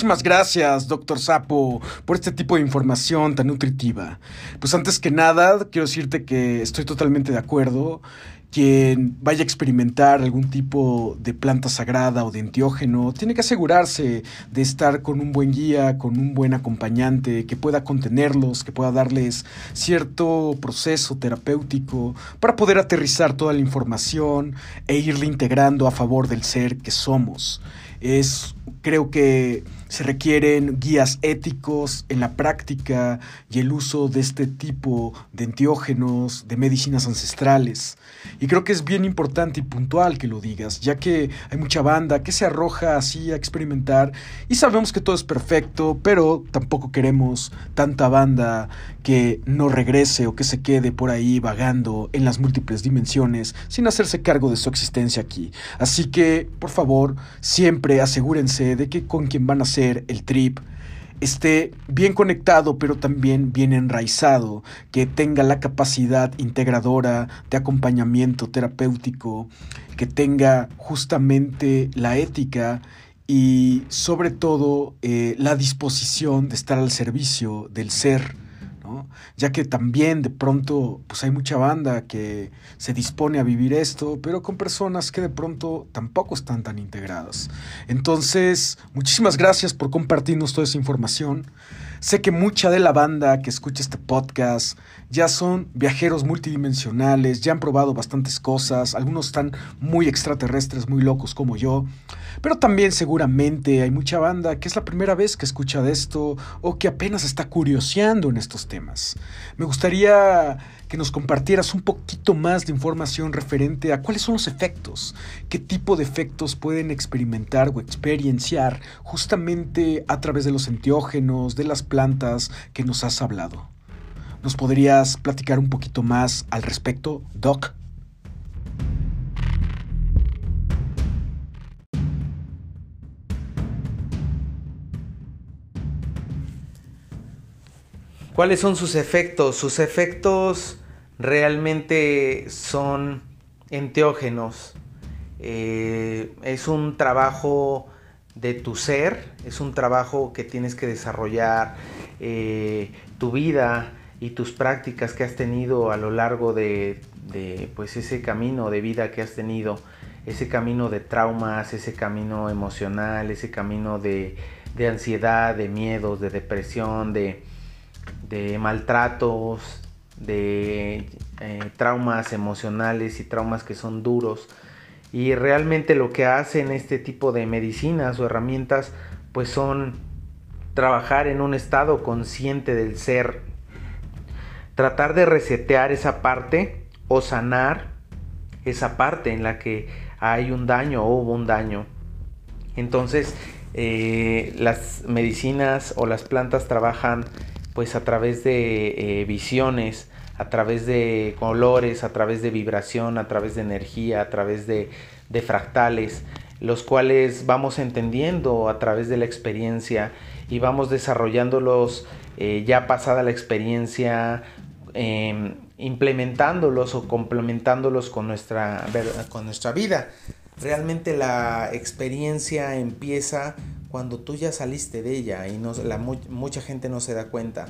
Muchísimas gracias, doctor Sapo, por este tipo de información tan nutritiva. Pues antes que nada, quiero decirte que estoy totalmente de acuerdo. Quien vaya a experimentar algún tipo de planta sagrada o de enteógeno tiene que asegurarse de estar con un buen guía, con un buen acompañante que pueda contenerlos, que pueda darles cierto proceso terapéutico para poder aterrizar toda la información e irle integrando a favor del ser que somos. Es, creo que se requieren guías éticos en la práctica y el uso de este tipo de enteógenos, de medicinas ancestrales. Y creo que es bien importante y puntual que lo digas, ya que hay mucha banda que se arroja así a experimentar y sabemos que todo es perfecto, pero tampoco queremos tanta banda que no regrese o que se quede por ahí vagando en las múltiples dimensiones sin hacerse cargo de su existencia aquí. Así que, por favor, siempre asegúrense de que con quien van a ser el trip esté bien conectado, pero también bien enraizado, que tenga la capacidad integradora de acompañamiento terapéutico, que tenga justamente la ética y sobre todo eh, la disposición de estar al servicio del ser ya que también de pronto pues hay mucha banda que se dispone a vivir esto, pero con personas que de pronto tampoco están tan integradas. Entonces, muchísimas gracias por compartirnos toda esa información. Sé que mucha de la banda que escucha este podcast ya son viajeros multidimensionales, ya han probado bastantes cosas, algunos están muy extraterrestres, muy locos como yo, pero también seguramente hay mucha banda que es la primera vez que escucha de esto o que apenas está curioseando en estos temas. Me gustaría que nos compartieras un poquito más de información referente a cuáles son los efectos, qué tipo de efectos pueden experimentar o experienciar justamente a través de los enteógenos, de las plantas que nos has hablado. ¿Nos podrías platicar un poquito más al respecto, Doc? ¿Cuáles son sus efectos? Sus efectos realmente son enteógenos. Eh, es un trabajo de tu ser, es un trabajo que tienes que desarrollar eh, tu vida y tus prácticas que has tenido a lo largo de, pues ese camino de vida que has tenido, ese camino de traumas, ese camino emocional, ese camino de, de ansiedad, de miedos, de depresión, de, de maltratos, de eh, traumas emocionales y traumas que son duros. Y realmente lo que hacen este tipo de medicinas o herramientas pues son trabajar en un estado consciente del ser, tratar de resetear esa parte o sanar esa parte en la que hay un daño o hubo un daño. Entonces eh, las medicinas o las plantas trabajan pues a través de eh, visiones, a través de colores, a través de vibración, a través de energía, a través de, fractales, los cuales vamos entendiendo a través de la experiencia y vamos desarrollándolos eh, ya pasada la experiencia, em, implementándolos o complementándolos con nuestra, con nuestra vida. Realmente la experiencia empieza cuando tú ya saliste de ella y no, la, mucha gente no se da cuenta.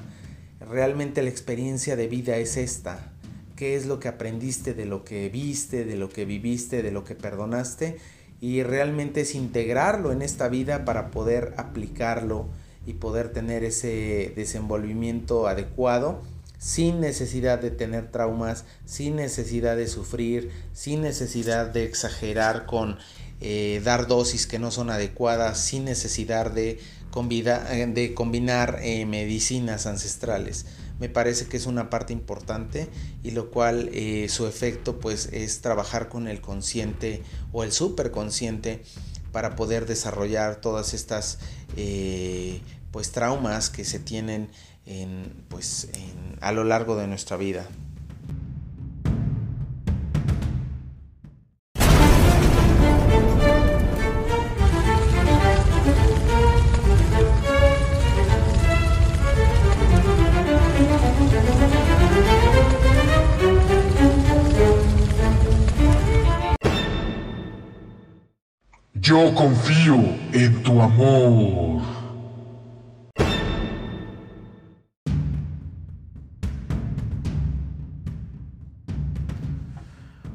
Realmente la experiencia de vida es esta. ¿Qué es lo que aprendiste de lo que viste, de lo que viviste, de lo que perdonaste? Y realmente es integrarlo en esta vida para poder aplicarlo y poder tener ese desenvolvimiento adecuado sin necesidad de tener traumas, sin necesidad de sufrir, sin necesidad de exagerar con eh, dar dosis que no son adecuadas sin necesidad de, eh, de combinar eh, medicinas ancestrales. Me parece que es una parte importante y lo cual su efecto pues es trabajar con el consciente o el superconsciente para poder desarrollar todas estas pues traumas que se tienen en, pues, a lo largo de nuestra vida. Yo confío en tu amor.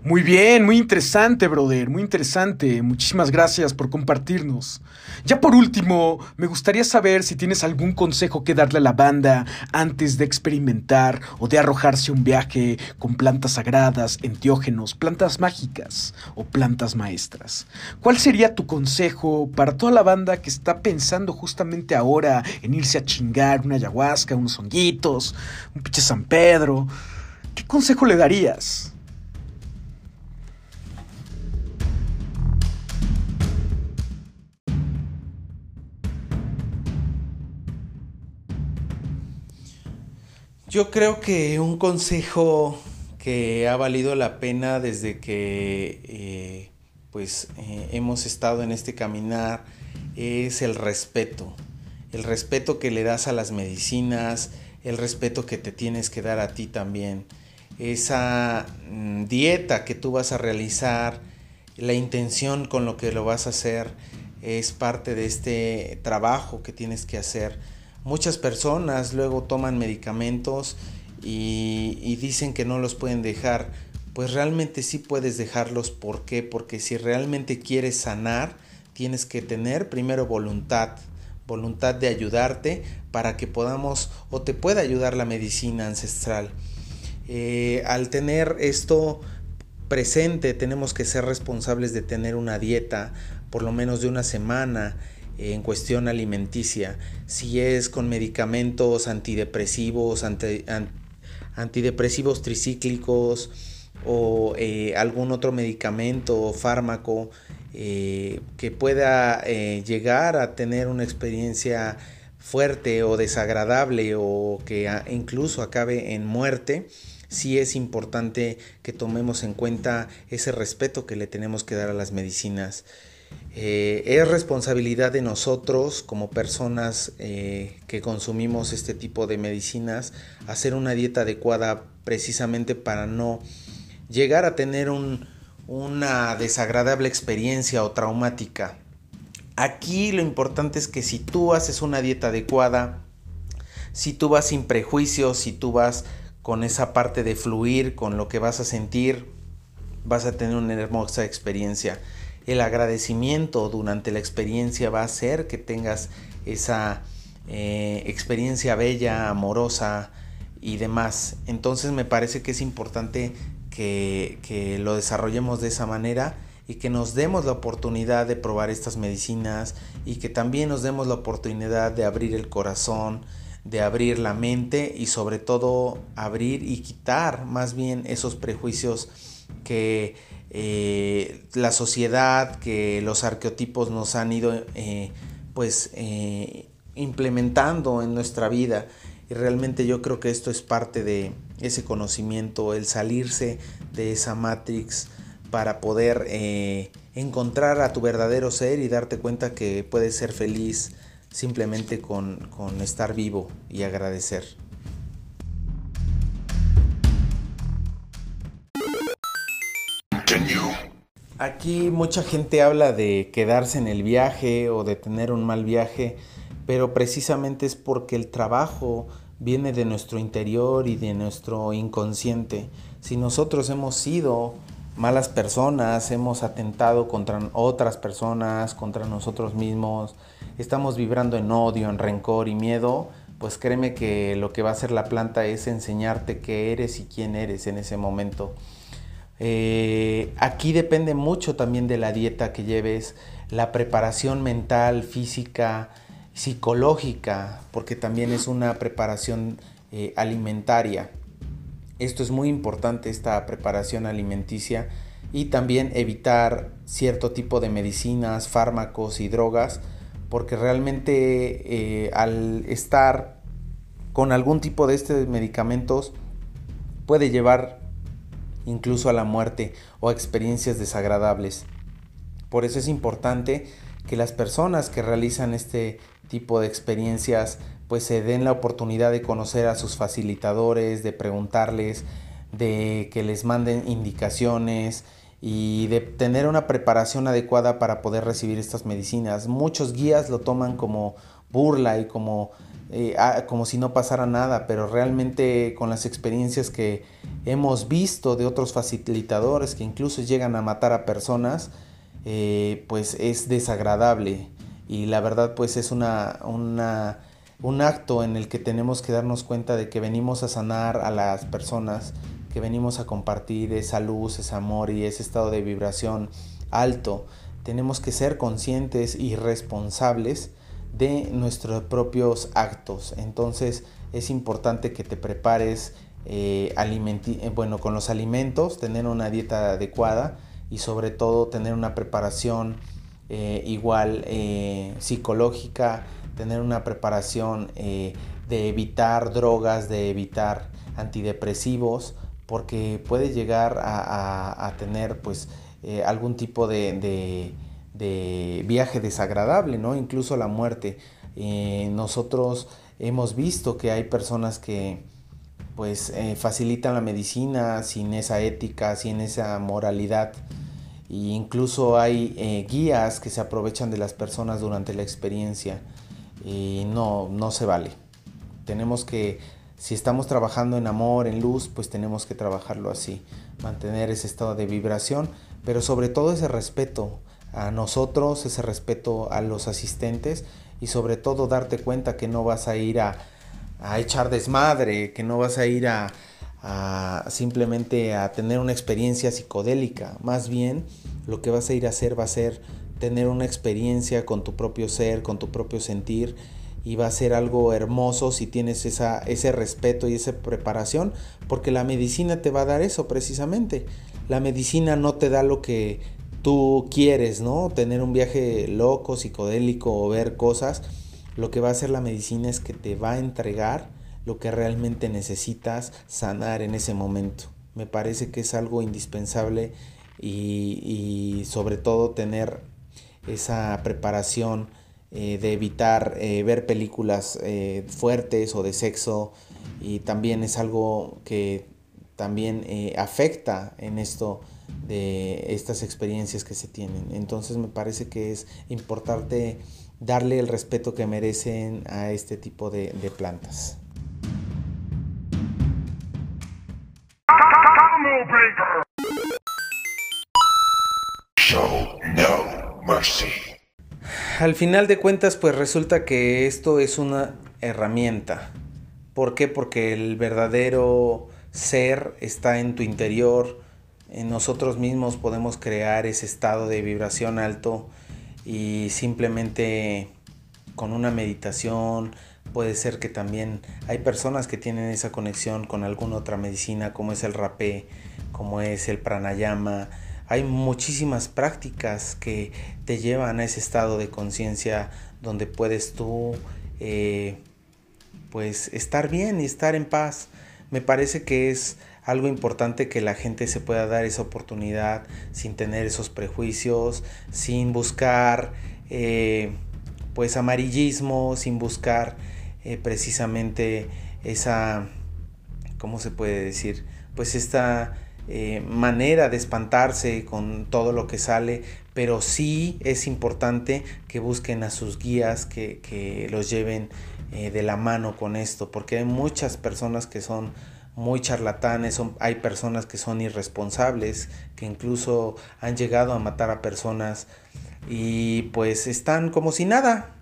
Muy bien, muy interesante, brother, muy interesante. Muchísimas gracias por compartirnos. Ya por último, me gustaría saber si tienes algún consejo que darle a la banda antes de experimentar o de arrojarse un viaje con plantas sagradas, enteógenos, plantas mágicas o plantas maestras. ¿Cuál sería tu consejo para toda la banda que está pensando justamente ahora en irse a chingar una ayahuasca, unos honguitos, un pinche San Pedro? ¿Qué consejo le darías? Yo creo que un consejo que ha valido la pena desde que eh, pues eh, hemos estado en este caminar es el respeto. el respeto que le das a las medicinas, el respeto que te tienes que dar a ti también, esa mm, dieta que tú vas a realizar, la intención con lo que lo vas a hacer, es parte de este trabajo que tienes que hacer. Muchas personas luego toman medicamentos y, dicen que no los pueden dejar. Pues realmente sí puedes dejarlos. ¿Por qué? Porque si realmente quieres sanar, tienes que tener primero voluntad. Voluntad de ayudarte para que podamos o te pueda ayudar la medicina ancestral. Eh, al tener esto presente tenemos que ser responsables de tener una dieta por lo menos de una semana en cuestión alimenticia. Si es con medicamentos antidepresivos, antidepresivos tricíclicos o eh, algún otro medicamento o fármaco eh, que pueda eh, llegar a tener una experiencia fuerte o desagradable o que incluso acabe en muerte, sí es importante que tomemos en cuenta ese respeto que le tenemos que dar a las medicinas. Eh, es responsabilidad de nosotros como personas eh, que consumimos este tipo de medicinas hacer una dieta adecuada precisamente para no llegar a tener una desagradable experiencia o traumática. Aquí lo importante es que si tú haces una dieta adecuada, si tú vas sin prejuicios, si tú vas con esa parte de fluir, con lo que vas a sentir, vas a tener una hermosa experiencia el agradecimiento durante la experiencia va a hacer que tengas esa eh, experiencia bella, amorosa y demás. Entonces me parece que es importante que, que lo desarrollemos de esa manera y que nos demos la oportunidad de probar estas medicinas y que también nos demos la oportunidad de abrir el corazón, de abrir la mente y sobre todo abrir y quitar más bien esos prejuicios que eh, la sociedad, que los arqueotipos nos han ido eh, pues eh, implementando en nuestra vida. Y realmente yo creo que esto es parte de ese conocimiento, el salirse de esa matrix para poder encontrar a tu verdadero ser y darte cuenta que puedes ser feliz simplemente con estar vivo y agradecer. Aquí mucha gente habla de quedarse en el viaje o de tener un mal viaje, pero precisamente es porque el trabajo viene de nuestro interior y de nuestro inconsciente. Si nosotros hemos sido malas personas, hemos atentado contra otras personas, contra nosotros mismos, estamos vibrando en odio, en rencor y miedo, pues créeme que lo que va a hacer la planta es enseñarte qué eres y quién eres en ese momento. Eh, aquí depende mucho también de la dieta que lleves, la preparación mental, física, psicológica, porque también es una preparación eh, alimentaria. Esto es muy importante, esta preparación alimenticia, y también evitar cierto tipo de medicinas, fármacos y drogas, porque realmente eh, al estar con algún tipo de estos medicamentos puede llevar incluso a la muerte o a experiencias desagradables. Por eso es importante que las personas que realizan este tipo de experiencias pues se den la oportunidad de conocer a sus facilitadores, de preguntarles, de que les manden indicaciones y de tener una preparación adecuada para poder recibir estas medicinas. Muchos guías lo toman como burla y como eh, ah, como si no pasara nada, pero realmente con las experiencias que hemos visto de otros facilitadores que incluso llegan a matar a personas, eh, pues es desagradable y la verdad pues es una, un acto en el que tenemos que darnos cuenta de que venimos a sanar a las personas, que venimos a compartir esa luz, ese amor y ese estado de vibración alto. Tenemos que ser conscientes y responsables de nuestros propios actos. Entonces es importante que te prepares eh, eh, bueno, con los alimentos, tener una dieta adecuada y sobre todo tener una preparación eh, igual psicológica, tener una preparación de evitar drogas, de evitar antidepresivos, porque puede llegar a, tener pues algún tipo de de viaje desagradable, ¿no? Incluso la muerte. Eh, nosotros hemos visto que hay personas que pues eh, facilitan la medicina sin esa ética, sin esa moralidad. E incluso hay eh, guías que se aprovechan de las personas durante la experiencia y no, no se vale. Tenemos que, si estamos trabajando en amor, en luz, pues tenemos que trabajarlo así, mantener ese estado de vibración, pero sobre todo ese respeto a nosotros, ese respeto a los asistentes y sobre todo darte cuenta que no vas a ir a, echar desmadre, que no vas a ir a, simplemente a tener una experiencia psicodélica, más bien lo que vas a ir a hacer va a ser tener una experiencia con tu propio ser, con tu propio sentir y va a ser algo hermoso si tienes esa, ese respeto y esa preparación, porque la medicina te va a dar eso precisamente. La medicina no te da lo que tú quieres, ¿no? Tener un viaje loco, psicodélico o ver cosas, lo que va a hacer la medicina es que te va a entregar lo que realmente necesitas sanar en ese momento. Me parece que es algo indispensable y, sobre todo tener esa preparación eh, de evitar eh, ver películas eh, fuertes o de sexo y también es algo que también afecta en esto de estas experiencias que se tienen. Entonces me parece que es importante darle el respeto que merecen a este tipo de, de plantas. Al final de cuentas, pues resulta que esto es una herramienta. ¿Por qué? Porque el verdadero ser está en tu interior, nosotros mismos podemos crear ese estado de vibración alto y simplemente con una meditación puede ser que también hay personas que tienen esa conexión con alguna otra medicina como es el rapé, como es el pranayama. Hay muchísimas prácticas que te llevan a ese estado de conciencia donde puedes tú eh, pues estar bien y estar en paz. Me parece que es algo importante que la gente se pueda dar esa oportunidad sin tener esos prejuicios, sin buscar eh, pues amarillismo, sin buscar eh, precisamente esa, ¿cómo se puede decir? Pues esta eh, manera de espantarse con todo lo que sale, pero sí es importante que busquen a sus guías, que, que los lleven de la mano con esto, porque hay muchas personas que son muy charlatanes, hay personas que son irresponsables, que incluso han llegado a matar a personas y pues están como si nada.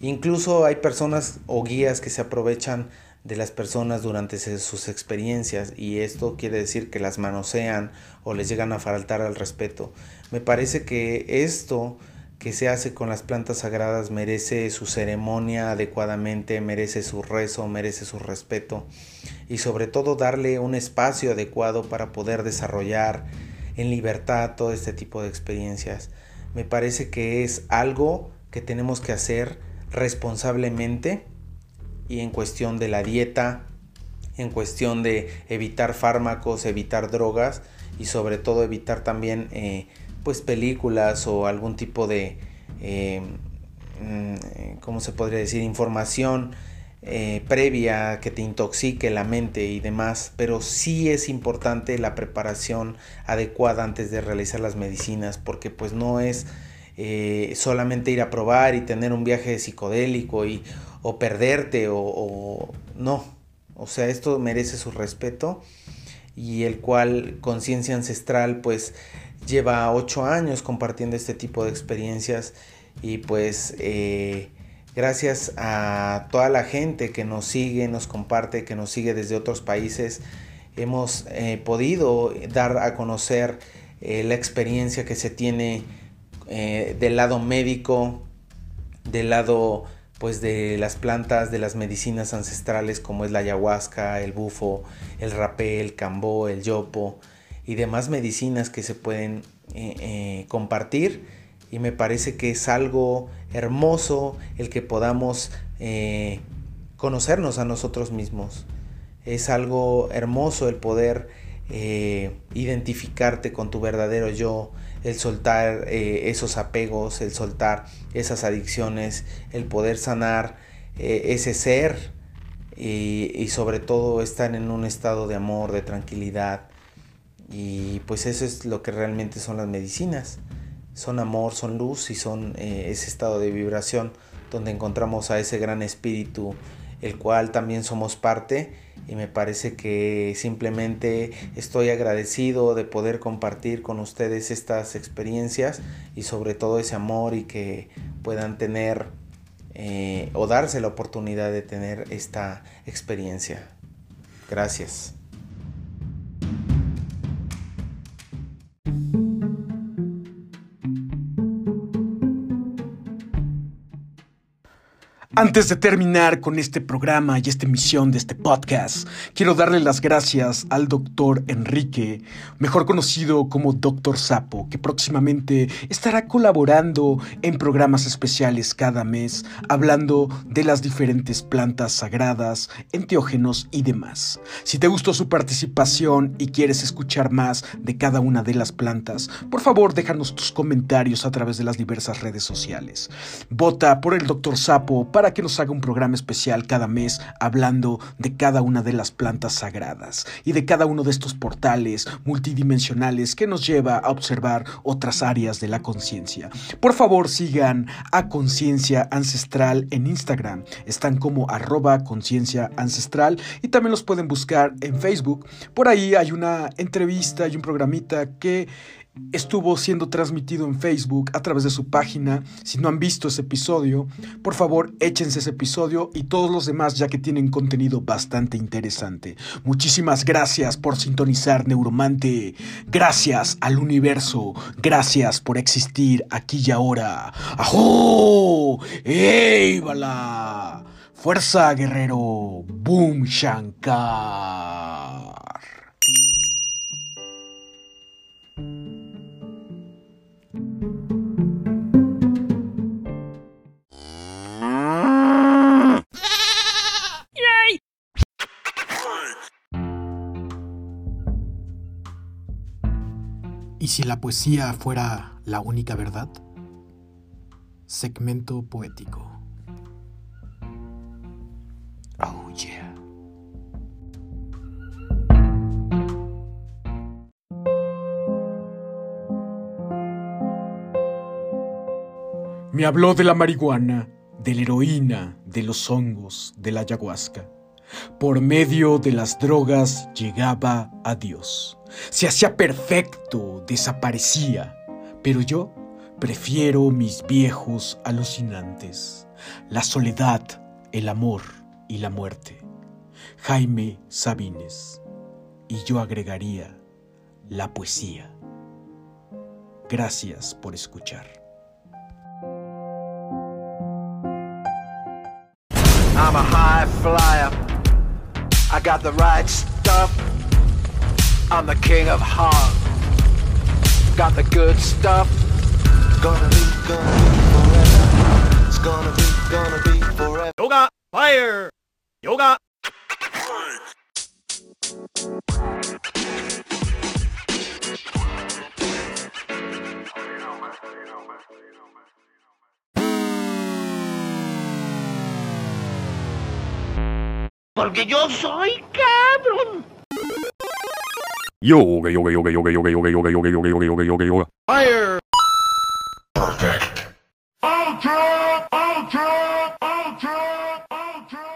Incluso hay personas o guías que se aprovechan de las personas durante sus experiencias y esto quiere decir que las manosean o les llegan a faltar al respeto. Me parece que esto que se hace con las plantas sagradas merece su ceremonia adecuadamente, merece su rezo, merece su respeto y sobre todo darle un espacio adecuado para poder desarrollar en libertad todo este tipo de experiencias. Me parece que es algo que tenemos que hacer responsablemente y en cuestión de la dieta, en cuestión de evitar fármacos, evitar drogas y sobre todo evitar también eh, pues películas o algún tipo de, eh, mm, ¿cómo se podría decir? Información eh, previa que te intoxique la mente y demás, pero sí es importante la preparación adecuada antes de realizar las medicinas, porque pues no es eh, solamente ir a probar y tener un viaje psicodélico y, o perderte o, o no, o sea, esto merece su respeto y el cual conciencia ancestral pues lleva ocho años compartiendo este tipo de experiencias y pues eh, gracias a toda la gente que nos sigue, nos comparte, que nos sigue desde otros países, hemos eh, podido dar a conocer eh, la experiencia que se tiene del lado médico, del lado pues de las plantas, de las medicinas ancestrales como es la ayahuasca, el bufo, el rapé, el cambó, el yopo, y demás medicinas que se pueden eh, eh, compartir y me parece que es algo hermoso el que podamos eh, conocernos a nosotros mismos. Es algo hermoso el poder identificarte con tu verdadero yo, el soltar esos apegos, el soltar esas adicciones, el poder sanar ese ser y, y, sobre todo estar en un estado de amor, de tranquilidad. Y pues eso es lo que realmente son las medicinas. Son amor, son luz y son eh, ese estado de vibración donde encontramos a ese gran espíritu, el cual también somos parte y me parece que simplemente estoy agradecido de poder compartir con ustedes estas experiencias y sobre todo ese amor y que puedan tener eh, o darse la oportunidad de tener esta experiencia. Gracias. Antes de terminar con este programa y esta emisión de este podcast, quiero darle las gracias al doctor Enrique, mejor conocido como Doctor Sapo, que próximamente estará colaborando en programas especiales cada mes, hablando de las diferentes plantas sagradas, enteógenos y demás. Si te gustó su participación y quieres escuchar más de cada una de las plantas, por favor déjanos tus comentarios a través de las diversas redes sociales. Vota por el Doctor Sapo para para que nos haga un programa especial cada mes hablando de cada una de las plantas sagradas y de cada uno de estos portales multidimensionales que nos lleva a observar otras áreas de la conciencia. Por favor sigan a Conciencia Ancestral en Instagram. Están como arroba conciencia y también los pueden buscar en Facebook. Por ahí hay una entrevista y un programita que estuvo siendo transmitido en Facebook a través de su página. Si no han visto ese episodio, por favor échense ese episodio y todos los demás ya que tienen contenido bastante interesante. Muchísimas gracias por sintonizar Neuromante. Gracias al universo. Gracias por existir aquí y ahora. ¡Ajo! ¡Ey! Fuerza, guerrero. Boom, Shankar. ¿Y si la poesía fuera la única verdad? Segmento poético. Oh yeah. Me habló de la marihuana, de la heroína, de los hongos, de la ayahuasca. Por medio de las drogas llegaba a Dios. Se hacía perfecto, desaparecía. Pero yo prefiero mis viejos alucinantes. La soledad, el amor y la muerte. Jaime Sabines. Y yo agregaría la poesía. Gracias por escuchar. I'm a high flyer. I got the right stuff. I'm the king of hard. Got the good stuff. Gonna be, gonna be forever. It's gonna be, gonna be forever. Yoga, fire! Yoga! Porque yo soy cabrón. Yoga, yoga, yoga, yoga, yoga, yoga, yoga, yoga, yoga, yoga, yoga, yoga, yoga. Fire! Perfect. Ultra! Ultra! Ultra! Ultra!